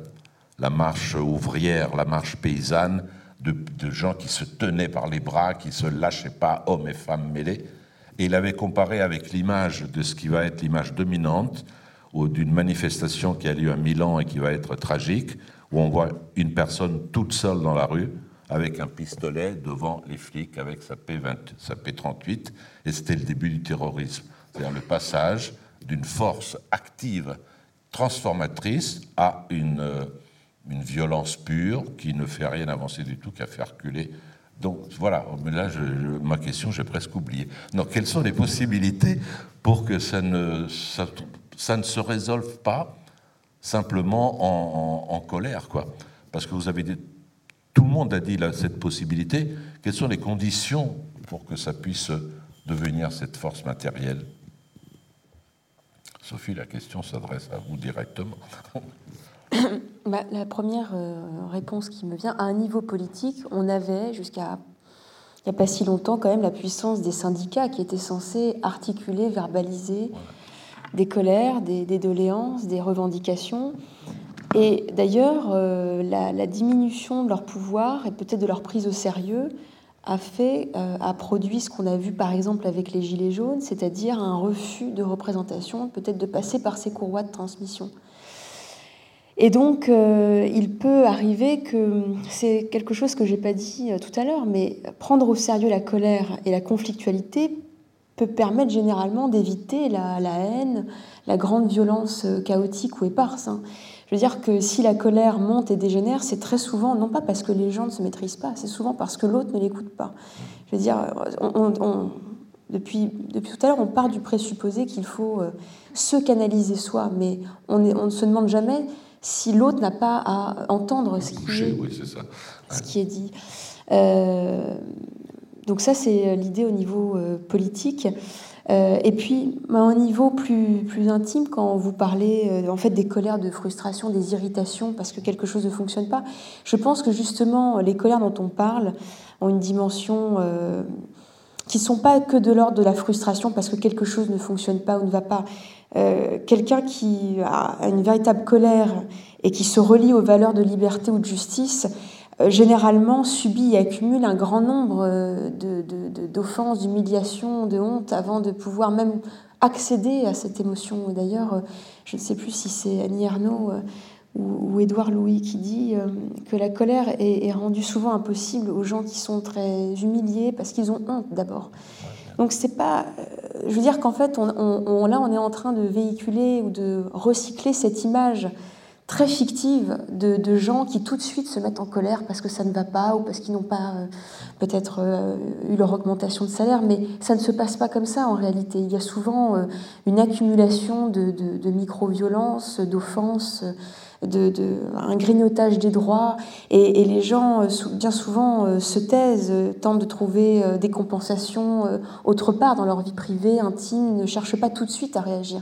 la marche ouvrière, la marche paysanne, de, de, gens qui se tenaient par les bras, qui se lâchaient pas, hommes et femmes mêlés. Et il avait comparé avec l'image de ce qui va être l'image dominante, ou d'une manifestation qui a lieu à Milan et qui va être tragique, où on voit une personne toute seule dans la rue avec un pistolet devant les flics avec sa, P20, sa P38, et c'était le début du terrorisme, c'est-à-dire le passage d'une force active, transformatrice, à une, euh, une violence pure qui ne fait rien avancer du tout, qu'à faire reculer. Donc voilà, mais là, ma question, j'ai presque oublié. Donc, quelles sont les possibilités pour que ça ne, ça ne se résolve pas simplement en, colère, quoi. Parce que vous avez tout le monde a dit là, cette possibilité. Quelles sont les conditions pour que ça puisse devenir cette force matérielle? Sophie, la question s'adresse à vous directement. Bah, la première euh, réponse qui me vient, à un niveau politique, on avait jusqu'à il n'y a pas si longtemps quand même la puissance des syndicats qui étaient censés articuler, verbaliser des colères, des, doléances, des revendications. Et d'ailleurs, euh, la, diminution de leur pouvoir et peut-être de leur prise au sérieux a fait, a produit ce qu'on a vu par exemple avec les Gilets jaunes, c'est-à-dire un refus de représentation, peut-être de passer par ces courroies de transmission. Et donc, il peut arriver que c'est quelque chose que j'ai pas dit tout à l'heure, mais prendre au sérieux la colère et la conflictualité peut permettre généralement d'éviter la, haine, la grande violence euh, chaotique ou éparse. Hein. Je veux dire que si la colère monte et dégénère, c'est très souvent, non pas parce que les gens ne se maîtrisent pas, c'est souvent parce que l'autre ne l'écoute pas. Je veux dire, depuis, depuis tout à l'heure, on part du présupposé qu'il faut euh, se canaliser soi, mais on, on, ne se demande jamais si l'autre n'a pas à entendre ce qui, est, ce qui est dit. Euh, donc ça, c'est euh, l'idée au niveau euh, politique. Euh, et puis, bah, au niveau plus, intime, quand vous parlez en fait des colères de frustration, des irritations parce que quelque chose ne fonctionne pas, je pense que justement les colères dont on parle ont une dimension qui ne sont pas que de l'ordre de la frustration parce que quelque chose ne fonctionne pas ou ne va pas. Quelqu'un qui a une véritable colère et qui se relie aux valeurs de liberté ou de justice généralement subit et accumule un grand nombre euh, d'offenses, d'humiliations, de honte avant de pouvoir même accéder à cette émotion. D'ailleurs, euh, je ne sais plus si c'est Annie Ernaux ou, Édouard Louis qui dit que la colère est, rendue souvent impossible aux gens qui sont très humiliés parce qu'ils ont honte d'abord. Donc c'est pas, je veux dire qu'en fait, on, là, on est en train de véhiculer ou de recycler cette image très fictive de, gens qui tout de suite se mettent en colère parce que ça ne va pas ou parce qu'ils n'ont pas euh, peut-être euh, eu leur augmentation de salaire, mais ça ne se passe pas comme ça en réalité. Il y a souvent euh, une accumulation de, micro-violences, d'offenses, de, un grignotage des droits, et, les gens bien souvent se taisent, tentent de trouver des compensations autre part dans leur vie privée, intime, ne cherchent pas tout de suite à réagir.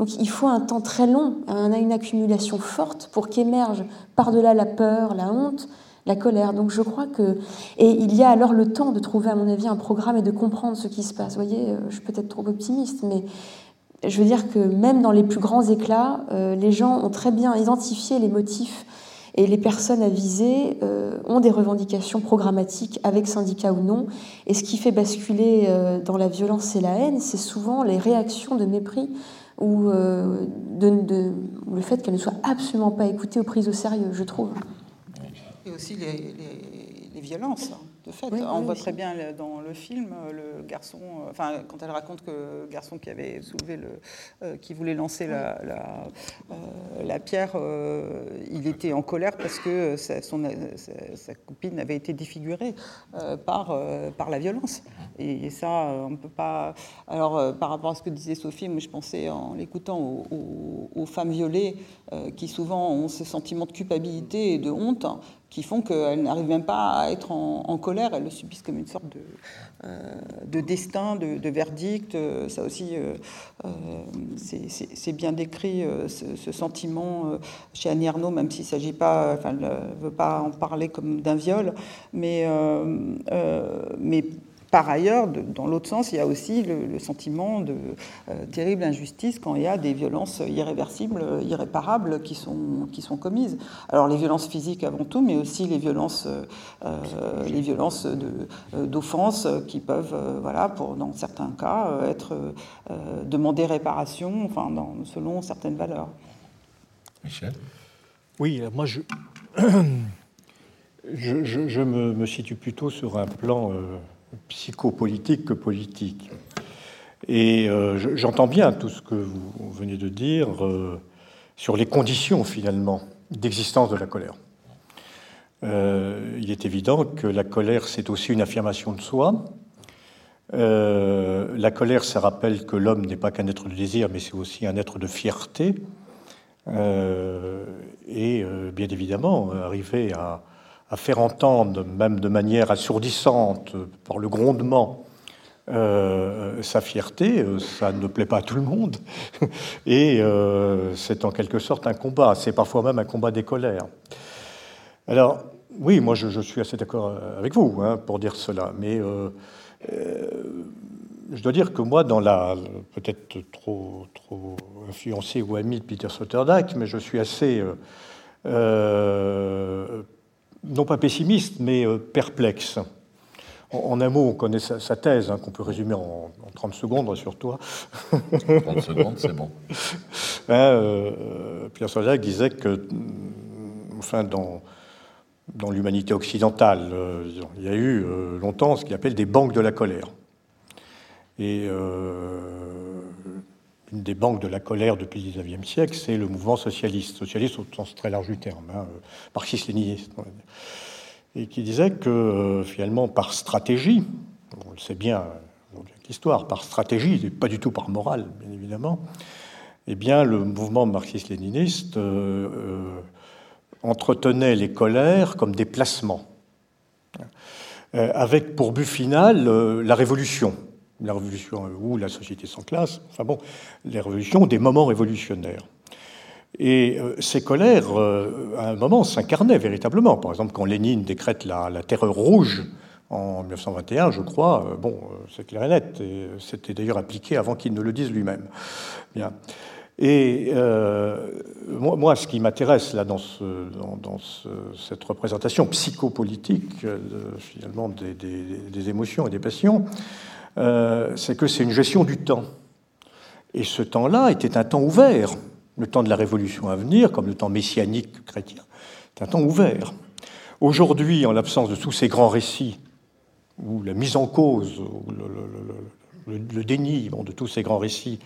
Donc il faut un temps très long, on a une accumulation forte pour qu'émerge par-delà la peur, la honte, la colère. Donc je crois que... Et il y a alors le temps de trouver, à mon avis, un programme et de comprendre ce qui se passe. Vous voyez, euh, je suis peut-être trop optimiste, mais je veux dire que même dans les plus grands éclats, euh, les gens ont très bien identifié les motifs et les personnes avisées euh, ont des revendications programmatiques avec syndicats ou non. Et ce qui fait basculer dans la violence et la haine, c'est souvent les réactions de mépris ou euh, le fait qu'elle ne soit absolument pas écoutée ou prise au sérieux, je trouve. Et aussi les, les violences. Hein de fait. on voit très bien dans le film le garçon, euh, enfin, quand elle raconte que le garçon qui avait soulevé le. Euh, qui voulait lancer la, la, euh, pierre, il était en colère parce que sa, son, sa, copine avait été défigurée par, par la violence. Et, ça, on peut pas. Alors, par rapport à ce que disait Sophie, moi, je pensais en l'écoutant aux, aux, femmes violées qui souvent ont ce sentiment de culpabilité et de honte qui font qu'elles n'arrivent même pas à être en, colère, elles le subissent comme une sorte de, euh, de destin, de, verdict. Ça aussi, euh, euh, c'est bien décrit, ce, sentiment chez Annie Arnaud, même s'il ne s'agit pas, enfin, elle ne veut pas en parler comme d'un viol, mais, mais par ailleurs, dans l'autre sens, il y a aussi le, sentiment de euh, terrible injustice quand il y a des violences irréversibles, irréparables qui sont, qui sont commises. Alors les violences physiques avant tout, mais aussi les violences, euh, les violences d'offense qui peuvent, euh, voilà, pour, dans certains cas, être demander réparation, enfin, selon certaines valeurs. Michel? Oui, moi je, je, me, me, situe plutôt sur un plan psychopolitique que politique. Et euh, j'entends bien tout ce que vous venez de dire euh, sur les conditions finalement d'existence de la colère. Euh, il est évident que la colère, c'est aussi une affirmation de soi. la colère, ça rappelle que l'homme n'est pas qu'un être de désir, mais c'est aussi un être de fierté. et bien évidemment, arriver à, à faire entendre, même de manière assourdissante, par le grondement, euh, sa fierté, euh, ça ne plaît pas à tout le monde. Et euh, c'est en quelque sorte un combat, c'est parfois même un combat des colères. Alors, oui, moi je, suis assez d'accord avec vous hein, pour dire cela, mais je dois dire que moi, dans la. peut-être trop, trop influencé ou ami de Peter Sloterdijk, mais je suis assez non pas pessimiste, mais euh, perplexe. En, un mot, on connaît sa, thèse, hein, qu'on peut résumer en, 30 secondes sur toi. 30 secondes, c'est bon. Hein, euh, Pierre Solzac disait que, mm, enfin, dans, dans l'humanité occidentale, euh, il y a eu euh, longtemps ce qu'il appelle des banques de la colère. Et une des banques de la colère depuis le XIXe siècle, c'est le mouvement socialiste, socialiste au sens très large du terme, hein, marxiste-léniniste et qui disait que euh, finalement par stratégie, on le sait bien, l'histoire, par stratégie, et pas du tout par morale, bien évidemment, eh bien le mouvement marxiste-léniniste euh, euh, entretenait les colères comme des placements, avec pour but final la révolution, la révolution ou la société sans classe, enfin bon, les révolutions, des moments révolutionnaires. Et euh, ces colères, euh, à un moment, s'incarnaient véritablement. Par exemple, quand Lénine décrète la, terreur rouge en 1921, je crois, euh, bon, c'est clair et net, et c'était d'ailleurs appliqué avant qu'il ne le dise lui-même. Bien. Et moi, ce qui m'intéresse là dans, cette représentation psychopolitique finalement des, émotions et des passions, c'est que c'est une gestion du temps. Et ce temps-là était un temps ouvert le temps de la révolution à venir, comme le temps messianique chrétien, c'est un temps ouvert. Aujourd'hui, en l'absence de tous ces grands récits, ou la mise en cause, le, déni de tous ces grands récits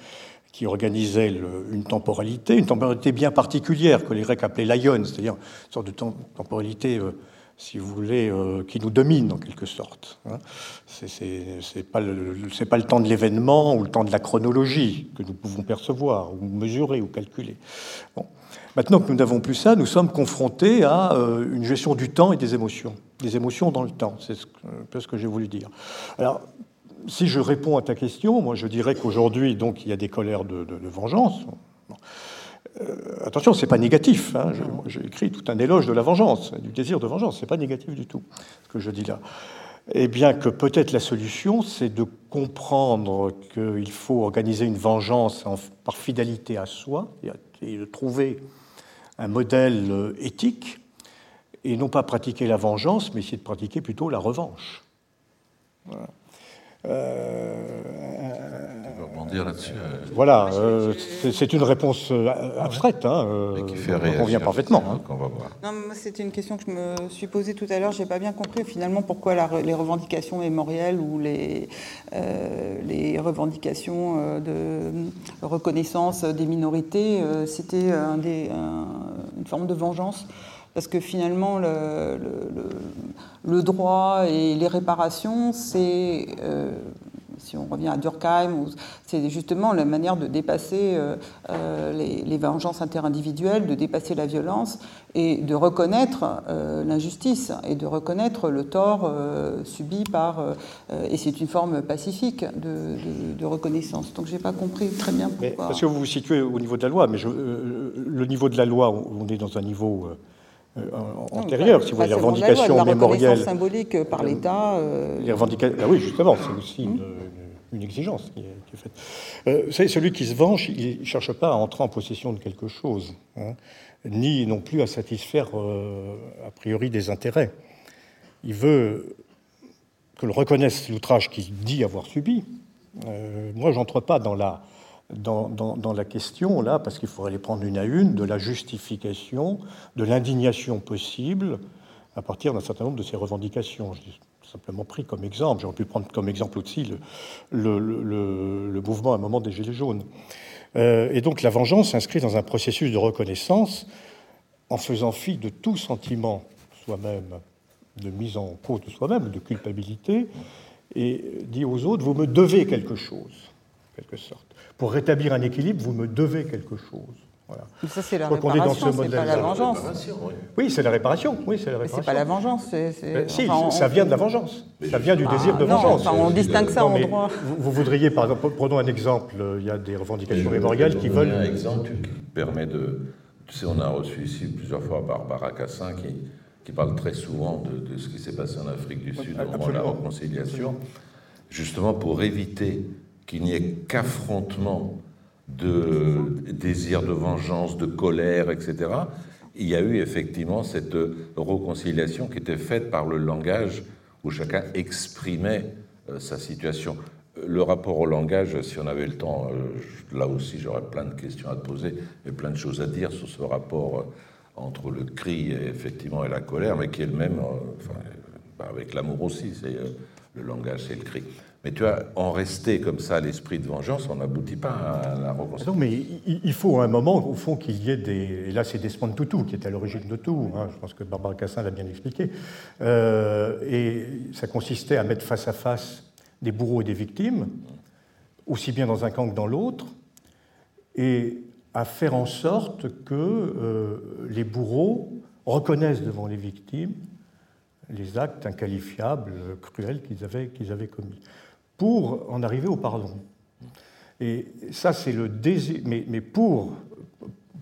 qui organisaient une temporalité, une temporalité bien particulière que les Grecs appelaient l'aion, c'est-à-dire une sorte de temporalité euh, si vous voulez, euh, qui nous domine en quelque sorte. Hein. Ce n'est pas, le temps de l'événement ou le temps de la chronologie que nous pouvons percevoir ou mesurer ou calculer. Bon. Maintenant que nous n'avons plus ça, nous sommes confrontés à euh, une gestion du temps et des émotions. Des émotions dans le temps, c'est un peu ce que j'ai voulu dire. Alors, si je réponds à ta question, moi je dirais qu'aujourd'hui, donc, il y a des colères de, vengeance. Euh, attention, c'est pas négatif. Hein. J'ai écrit tout un éloge de la vengeance, du désir de vengeance. C'est pas négatif du tout ce que je dis là. Eh bien que peut-être la solution, c'est de comprendre qu'il faut organiser une vengeance par fidélité à soi et de trouver un modèle euh, éthique et non pas pratiquer la vengeance, mais essayer de pratiquer plutôt la revanche. Euh, là-dessus. Euh, voilà, euh, c'est une réponse abstraite, hein, qui fait convient parfaitement. Hein. Non, c'est une question que je me suis posée tout à l'heure. J'ai pas bien compris finalement pourquoi les revendications mémorielles ou les, les revendications de reconnaissance des minorités, c'était un une forme de vengeance parce que finalement, le, le, droit et les réparations, c'est, euh, si on revient à Durkheim, c'est justement la manière de dépasser euh, euh, les, vengeances interindividuelles, de dépasser la violence et de reconnaître l'injustice et de reconnaître le tort subi par. et c'est une forme pacifique de, reconnaissance. Donc, je n'ai pas compris très bien pourquoi. parce que vous vous situez au niveau de la loi, mais je, le niveau de la loi, on est dans un niveau antérieure, si vous voulez, les revendications la mémorielles. symbolique par euh, l'État. Euh, les revendications, ah oui, justement, c'est aussi hmm. une, exigence qui est, faite. vous savez, celui qui se venge, il ne cherche pas à entrer en possession de quelque chose, hein, ni non plus à satisfaire a priori des intérêts. Il veut que le reconnaisse l'outrage qu'il dit avoir subi. moi, j'entre pas dans la dans, la question, là, parce qu'il faudrait les prendre une à une, de la justification, de l'indignation possible à partir d'un certain nombre de ces revendications. Je simplement pris comme exemple. J'aurais pu prendre comme exemple aussi le, mouvement à un moment des Gilets jaunes. Euh, et donc la vengeance s'inscrit dans un processus de reconnaissance en faisant fi de tout sentiment soi-même, de mise en cause de soi-même, de culpabilité, et dit aux autres, vous me devez quelque chose, en quelque sorte pour rétablir un équilibre, vous me devez quelque chose. Voilà. Ça, c'est la réparation, c'est pas la vengeance. Oui, c'est la réparation. Oui, c'est la réparation. C'est pas la vengeance. si, ça vient de la vengeance. Ça vient du désir de ah, vengeance. on distingue ça en droit. Vous, voudriez, par exemple, prenons un exemple. Il y a des revendications mémoriales qui veulent. Un exemple qui permet de. Tu sais, on a reçu ici plusieurs fois Barbara Cassin qui, qui parle très souvent de, ce qui s'est passé en Afrique du Sud au moment de la réconciliation, justement pour éviter qu'il n'y ait qu'affrontement de désir de vengeance, de colère, etc. Il y a eu effectivement cette réconciliation qui était faite par le langage où chacun exprimait sa situation. Le rapport au langage, si on avait le temps, là aussi j'aurais plein de questions à te poser et plein de choses à dire sur ce rapport entre le cri effectivement et la colère, mais qui est le même, avec l'amour aussi, c'est le langage, c'est le cri. Mais tu vois, en rester comme ça à l'esprit de vengeance, on n'aboutit pas à la reconstruction. Non, mais il faut un moment, au fond, qu'il y ait des. Et là, c'est Desmond Tutu qui est à l'origine de tout. Hein, je pense que Barbara Cassin l'a bien expliqué. Euh, et ça consistait à mettre face à face des bourreaux et des victimes, aussi bien dans un camp que dans l'autre, et à faire en sorte que euh, les bourreaux reconnaissent devant les victimes les actes inqualifiables, cruels qu'ils avaient, qu'ils avaient commis pour en arriver au pardon. Et ça, c'est le désir. Mais, mais pour,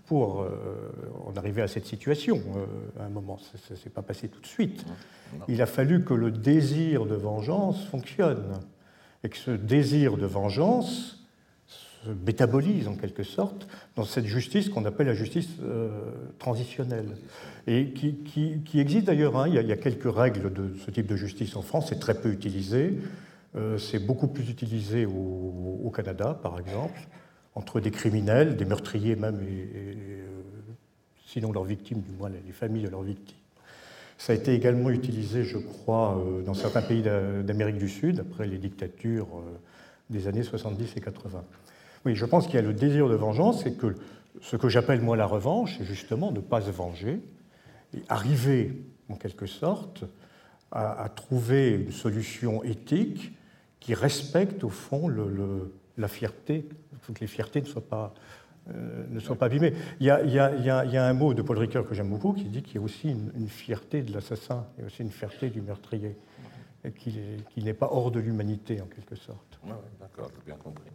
pour euh, en arriver à cette situation, euh, à un moment, ça ne s'est pas passé tout de suite. Il a fallu que le désir de vengeance fonctionne. Et que ce désir de vengeance se métabolise en quelque sorte dans cette justice qu'on appelle la justice euh, transitionnelle. Et qui, qui, existe d'ailleurs. Hein. il, il, y a quelques règles de ce type de justice en France, c'est très peu utilisé. Euh, c'est beaucoup plus utilisé au, Canada, par exemple, entre des criminels, des meurtriers même, et, euh, sinon leurs victimes, du moins les familles de leurs victimes. Ça a été également utilisé, je crois, euh, dans certains pays d'Amérique du Sud, après les dictatures des années 70 et 80. Oui, je pense qu'il y a le désir de vengeance, et que ce que j'appelle moi la revanche, c'est justement ne pas se venger, et arriver, en quelque sorte, à trouver une solution éthique qui respecte au fond la fierté. Il faut que les fiertés ne soient pas, euh, ne soient pas abîmées. Il y, a, un mot de Paul Ricoeur que j'aime beaucoup qui dit qu'il y a aussi une, fierté de l'assassin, a aussi une fierté du meurtrier, et qu'il n'est pas hors de l'humanité en quelque sorte. D'accord, j'ai bien compris.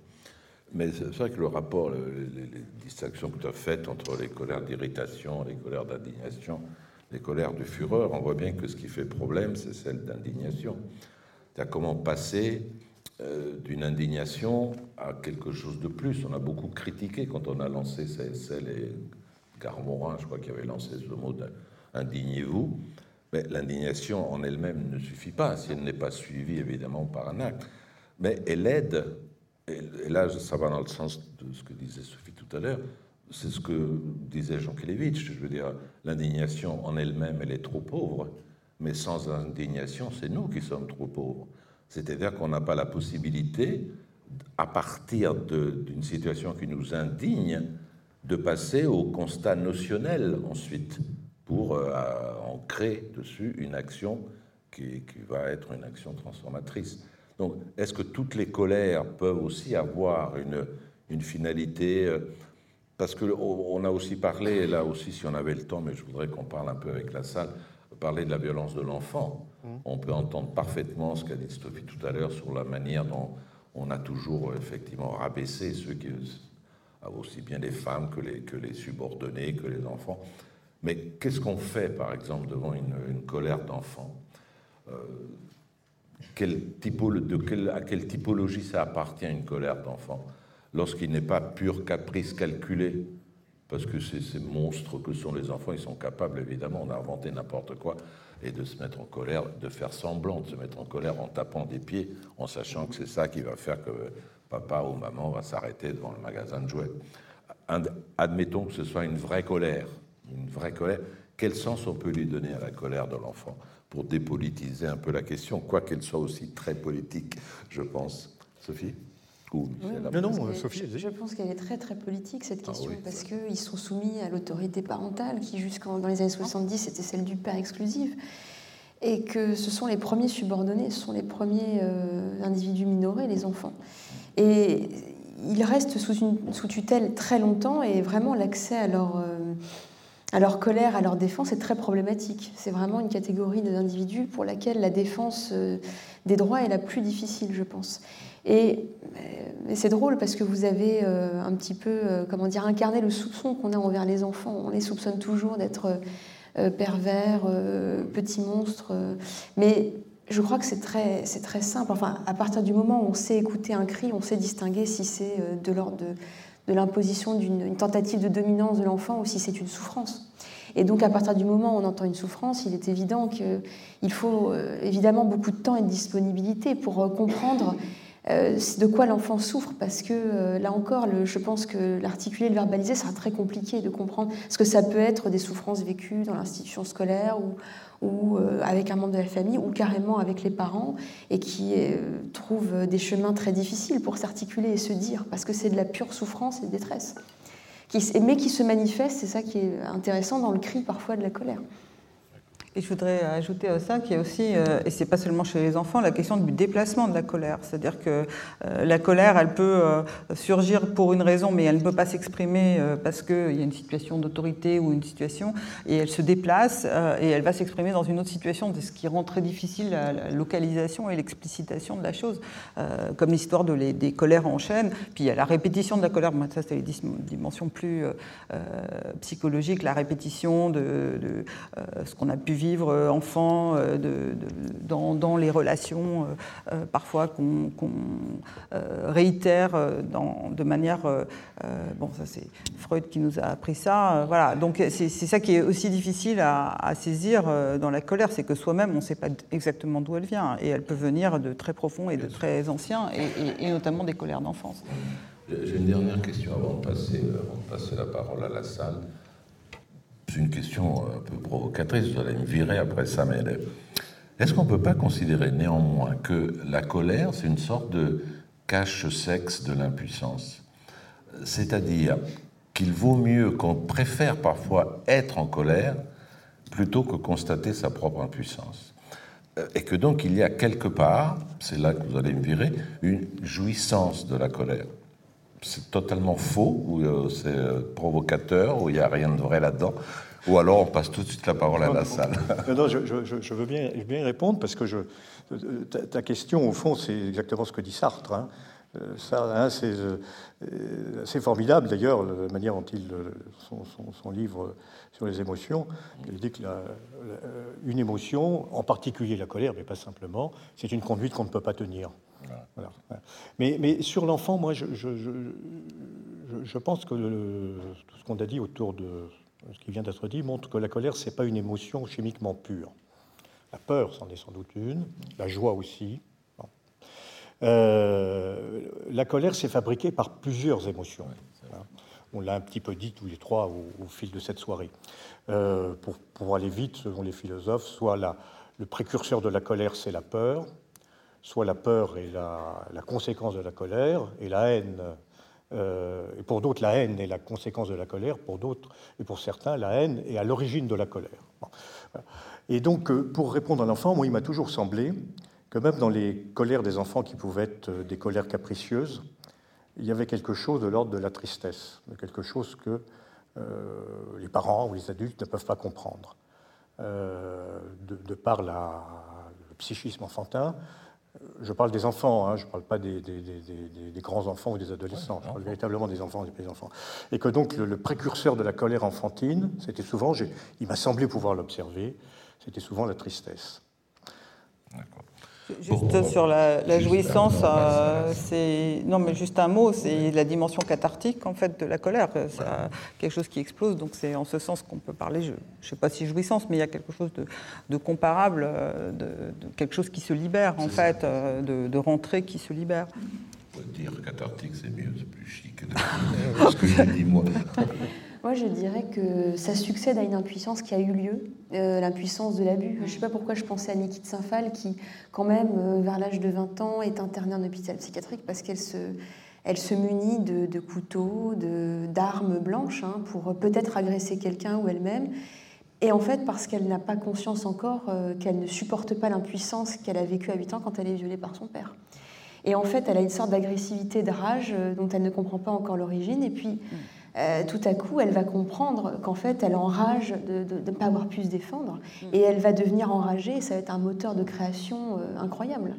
Mais c'est vrai que le rapport, les, les, distinctions que tu as faites entre les colères d'irritation, les colères d'indignation, les colères de fureur, on voit bien que ce qui fait problème, c'est celle d'indignation comment passer euh, d'une indignation à quelque chose de plus. On a beaucoup critiqué quand on a lancé CSL et Garmorin, je crois, qui avait lancé ce mot d'indignez-vous. Mais l'indignation en elle-même ne suffit pas si elle n'est pas suivie évidemment par un acte. Mais elle aide, et là ça va dans le sens de ce que disait Sophie tout à l'heure, c'est ce que disait Jean Kelevitch, je veux dire, l'indignation en elle-même, elle est trop pauvre, mais sans indignation, c'est nous qui sommes trop pauvres. C'est-à-dire qu'on n'a pas la possibilité, à partir d'une situation qui nous indigne, de passer au constat notionnel ensuite, pour euh, ancrer dessus une action qui, va être une action transformatrice. Donc, est-ce que toutes les colères peuvent aussi avoir une, une finalité euh, Parce qu'on a aussi parlé, là aussi, si on avait le temps, mais je voudrais qu'on parle un peu avec la salle, parler de la violence de l'enfant, mmh. on peut entendre parfaitement ce qu'a dit Sophie tout à l'heure sur la manière dont on a toujours effectivement rabaissé ceux qui aussi bien les femmes que les, que les subordonnés, que les enfants. Mais qu'est-ce qu'on fait, par exemple, devant une, colère d'enfant euh, quel de À quelle typologie ça appartient une colère d'enfant Lorsqu'il n'est pas pur caprice calculé, parce que ces monstres que sont les enfants, ils sont capables évidemment d'inventer n'importe quoi et de se mettre en colère, de faire semblant de se mettre en colère en tapant des pieds, en sachant que c'est ça qui va faire que papa ou maman va s'arrêter devant le magasin de jouets. Admettons que ce soit une vraie colère, une vraie colère. Quel sens on peut lui donner à la colère de l'enfant pour dépolitiser un peu la question, quoi qu'elle soit aussi très politique, je pense? Sophie? Non, non, Sophie. Je, pense qu'elle est très très politique cette ah question parce qu'ils sont soumis à l'autorité parentale qui jusqu'en dans les années 70 était celle du père exclusif et que ce sont les premiers subordonnés, ce sont les premiers euh, individus minorés, les enfants. Et ils restent sous, une, sous tutelle très longtemps et vraiment l'accès à leur, euh, à leur colère, à leur défense est très problématique. C'est vraiment une catégorie d'individus pour laquelle la défense euh, des droits est la plus difficile, je pense. Et, c'est drôle parce que vous avez euh, un petit peu, euh, comment dire, incarné le soupçon qu'on a envers les enfants. On les soupçonne toujours d'être euh, pervers, petits monstres. mais je crois que c'est très, c'est très simple. Enfin, à partir du moment où on sait écouter un cri, on sait distinguer si c'est de l'ordre de, de l'imposition d'une tentative de dominance de l'enfant ou si c'est une souffrance. Et donc, à partir du moment où on entend une souffrance, il est évident qu'il faut évidemment beaucoup de temps et de disponibilité pour comprendre de quoi l'enfant souffre, parce que là encore, je pense que l'articuler, le verbaliser, sera très compliqué de comprendre, parce que ça peut être des souffrances vécues dans l'institution scolaire ou, euh, avec un membre de la famille, ou carrément avec les parents, et qui euh, trouvent des chemins très difficiles pour s'articuler et se dire, parce que c'est de la pure souffrance et de détresse. mais qui se manifeste, c'est ça qui est intéressant, dans le cri parfois de la colère. Et je voudrais ajouter à ça qu'il y a aussi, euh, et c'est pas seulement chez les enfants, la question du déplacement de la colère. C'est-à-dire que euh, la colère, elle peut euh, surgir pour une raison, mais elle ne peut pas s'exprimer parce qu'il y a une situation d'autorité ou une situation, et elle se déplace et elle va s'exprimer dans une autre situation, ce qui rend très difficile la, localisation et l'explicitation de la chose, comme l'histoire de des colères en chaîne. Puis il y a la répétition de la colère, ça c'est les dimensions plus psychologiques, la répétition de ce qu'on a pu vivre vivre euh, enfant euh, de, dans, les relations euh, parfois qu'on réitère dans, de manière... bon, ça c'est Freud qui nous a appris ça. voilà, donc c'est ça qui est aussi difficile à, saisir dans la colère, c'est que soi-même on ne sait pas exactement d'où elle vient et elle peut venir de très profond et de très anciens et, et notamment des colères d'enfance. J'ai une dernière question avant de, passer, avant de passer la parole à la salle. C'est une question un peu provocatrice, vous allez me virer après ça, mais est-ce qu'on ne peut pas considérer néanmoins que la colère, c'est une sorte de cache-sexe de l'impuissance? C'est-à-dire qu'il vaut mieux qu'on préfère parfois être en colère plutôt que constater sa propre impuissance. Et que donc il y a quelque part, c'est là que vous allez me virer, une jouissance de la colère c'est totalement faux, ou euh, c'est euh, provocateur, ou il n'y a rien de vrai là-dedans, ou alors on passe tout de suite la parole à la salle. Non, je, veux bien, répondre, parce que je, ta, question, au fond, c'est exactement ce que dit Sartre. Hein. Euh, hein, c'est formidable d'ailleurs, la manière dont il, son, livre sur les émotions, il dit que émotion, en particulier la colère, mais pas simplement, c'est une conduite qu'on ne peut pas tenir. Mais, sur l'enfant, moi, je, pense que tout ce qu'on a dit autour de ce qui vient d'être dit montre que la colère, c'est pas une émotion chimiquement pure. La peur, c'en est sans doute une, la joie aussi. Euh, la colère, c'est fabriqué par plusieurs émotions. On l'a un petit peu dit tous les trois au, fil de cette soirée. Euh, pour, pour, aller vite, selon les philosophes, soit la, le précurseur de la colère, c'est la peur, soit la peur est la, conséquence de la colère, et la haine, euh, et pour d'autres, la haine est la conséquence de la colère, pour d'autres, et pour certains, la haine est à l'origine de la colère. Et donc, euh, pour répondre à l'enfant, moi, il m'a toujours semblé que même dans les colères des enfants qui pouvaient être euh, des colères capricieuses, il y avait quelque chose de l'ordre de la tristesse, quelque chose que les parents ou les adultes ne peuvent pas comprendre. de, par la, le psychisme enfantin, je parle des enfants, hein, je ne parle pas des, grands-enfants ou des adolescents, je parle véritablement des enfants et des petits-enfants. Et que donc le, précurseur de la colère enfantine, c'était souvent, il m'a semblé pouvoir l'observer, c'était souvent la tristesse. D'accord. Juste sur la, jouissance, euh, c'est non mais juste un mot, c'est la dimension cathartique en fait de la colère. C'est quelque chose qui explose, donc c'est en ce sens qu'on peut parler. Je ne sais pas si jouissance, mais il y a quelque chose de, comparable, euh, de, quelque chose qui se libère en fait, euh, de, de rentrée qui se libère. Dire cathartique, c'est mieux, c'est plus chic que ce que je dis moi. Moi, je dirais que ça succède à une impuissance qui a eu lieu, euh, l'impuissance de l'abus. Je ne sais pas pourquoi je pensais à Niki de Saint-Phal, qui, quand même, euh, vers l'âge de 20 ans, est internée en hôpital psychiatrique parce qu'elle se, elle se munit de, couteaux, d'armes blanches, hein, pour peut-être agresser quelqu'un ou elle-même. Et en fait, parce qu'elle n'a pas conscience encore euh, qu'elle ne supporte pas l'impuissance qu'elle a vécue à 8 ans quand elle est violée par son père. Et en fait, elle a une sorte d'agressivité, de rage dont elle ne comprend pas encore l'origine. Et puis, mm. Euh, tout à coup, elle va comprendre qu'en fait, elle enrage de ne pas avoir pu se défendre, mm. et elle va devenir enragée, et ça va être un moteur de création euh, incroyable.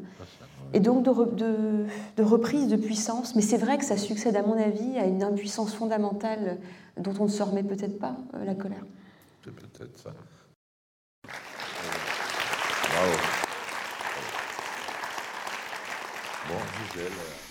Et donc de, de, reprise de puissance, mais c'est vrai que ça succède, à mon avis, à une impuissance fondamentale dont on ne se remet peut-être pas, euh, la colère. C'est peut-être ça. Bravo. Bon, Gisèle.